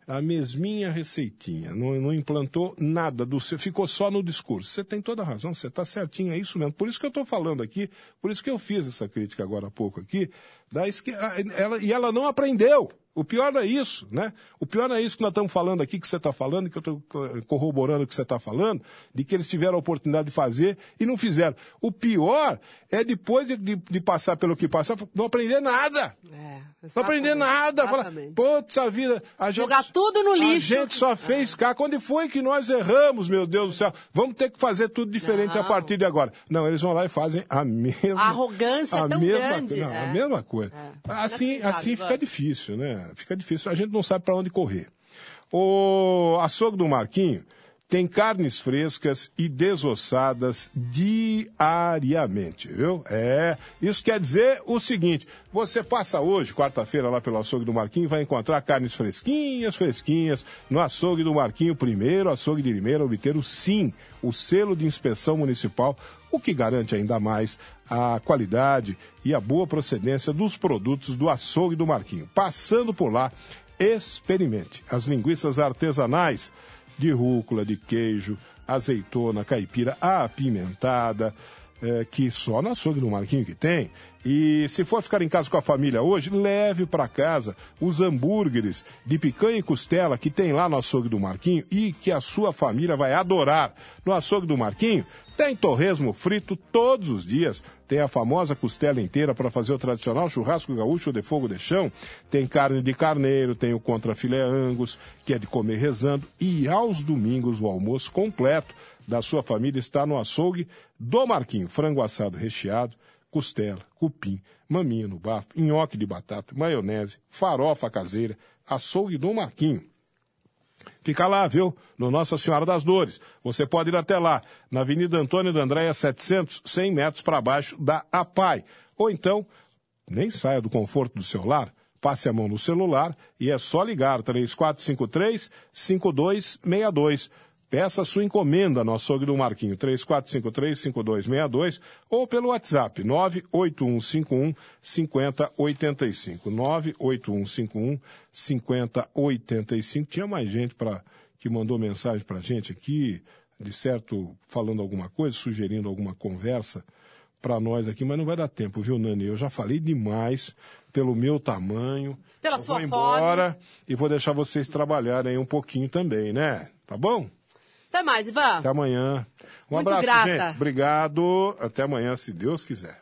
A mesminha receitinha, não, não, implantou nada do seu, ficou só no discurso. Você tem toda a razão, você está certinho, é isso mesmo. Por isso que eu estou falando aqui, por isso que eu fiz essa crítica agora há pouco aqui, da esquerda, ela, e ela não aprendeu. O pior é isso, né? O pior é isso que nós estamos falando aqui, que você está falando, que eu estou corroborando o que você está falando, de que eles tiveram a oportunidade de fazer e não fizeram. O pior é depois de, de, de passar pelo que passar, não aprender nada. É, não aprender nada. Falar, putz, a vida. A gente, Jogar tudo no lixo. A gente só fez é. cá. Quando foi que nós erramos, meu Deus do céu? Vamos ter que fazer tudo diferente não. a partir de agora. Não, eles vão lá e fazem a mesma. A arrogância a é tão mesma, grande. Não, é. A mesma coisa. É. Assim, assim fica difícil, né? Fica difícil. A gente não sabe para onde correr. O açougue do Marquinho tem carnes frescas e desossadas diariamente, viu? É, isso quer dizer o seguinte, você passa hoje, quarta-feira, lá pelo açougue do Marquinho, vai encontrar carnes fresquinhas, fresquinhas, no açougue do Marquinho, primeiro açougue de Limeira, obter o SIM, o selo de inspeção municipal, o que garante ainda mais a qualidade e a boa procedência dos produtos do açougue do Marquinho. Passando por lá, experimente as linguiças artesanais de rúcula, de queijo, azeitona, caipira apimentada, é, que só no açougue do Marquinho que tem. E se for ficar em casa com a família hoje, leve para casa os hambúrgueres de picanha e costela que tem lá no açougue do Marquinho e que a sua família vai adorar. No açougue do Marquinho tem torresmo frito todos os dias, tem a famosa costela inteira para fazer o tradicional churrasco gaúcho de fogo de chão, tem carne de carneiro, tem o contrafilé angus, que é de comer rezando, e aos domingos o almoço completo da sua família está no açougue do Marquinho, frango assado recheado, costela, cupim, maminha no bafo, nhoque de batata, maionese, farofa caseira, açougue do Marquinho. Fica lá, viu? No Nossa Senhora das Dores. Você pode ir até lá, na Avenida Antônio da Andréia 700, 100 metros para baixo da APAI. Ou então, nem saia do conforto do seu lar, passe a mão no celular e é só ligar 3453 5262 Peça sua encomenda no açougue do Marquinho, 3453-5262, ou pelo WhatsApp, 98151-5085. 98151-5085. Tinha mais gente pra, que mandou mensagem para gente aqui, de certo, falando alguma coisa, sugerindo alguma conversa para nós aqui, mas não vai dar tempo, viu, Nani? Eu já falei demais pelo meu tamanho. Pela eu sua vou embora fome. e vou deixar vocês trabalharem um pouquinho também, né? Tá bom? Até mais, Ivan. Até amanhã. Um Muito abraço, grata. gente. Obrigado. Até amanhã, se Deus quiser.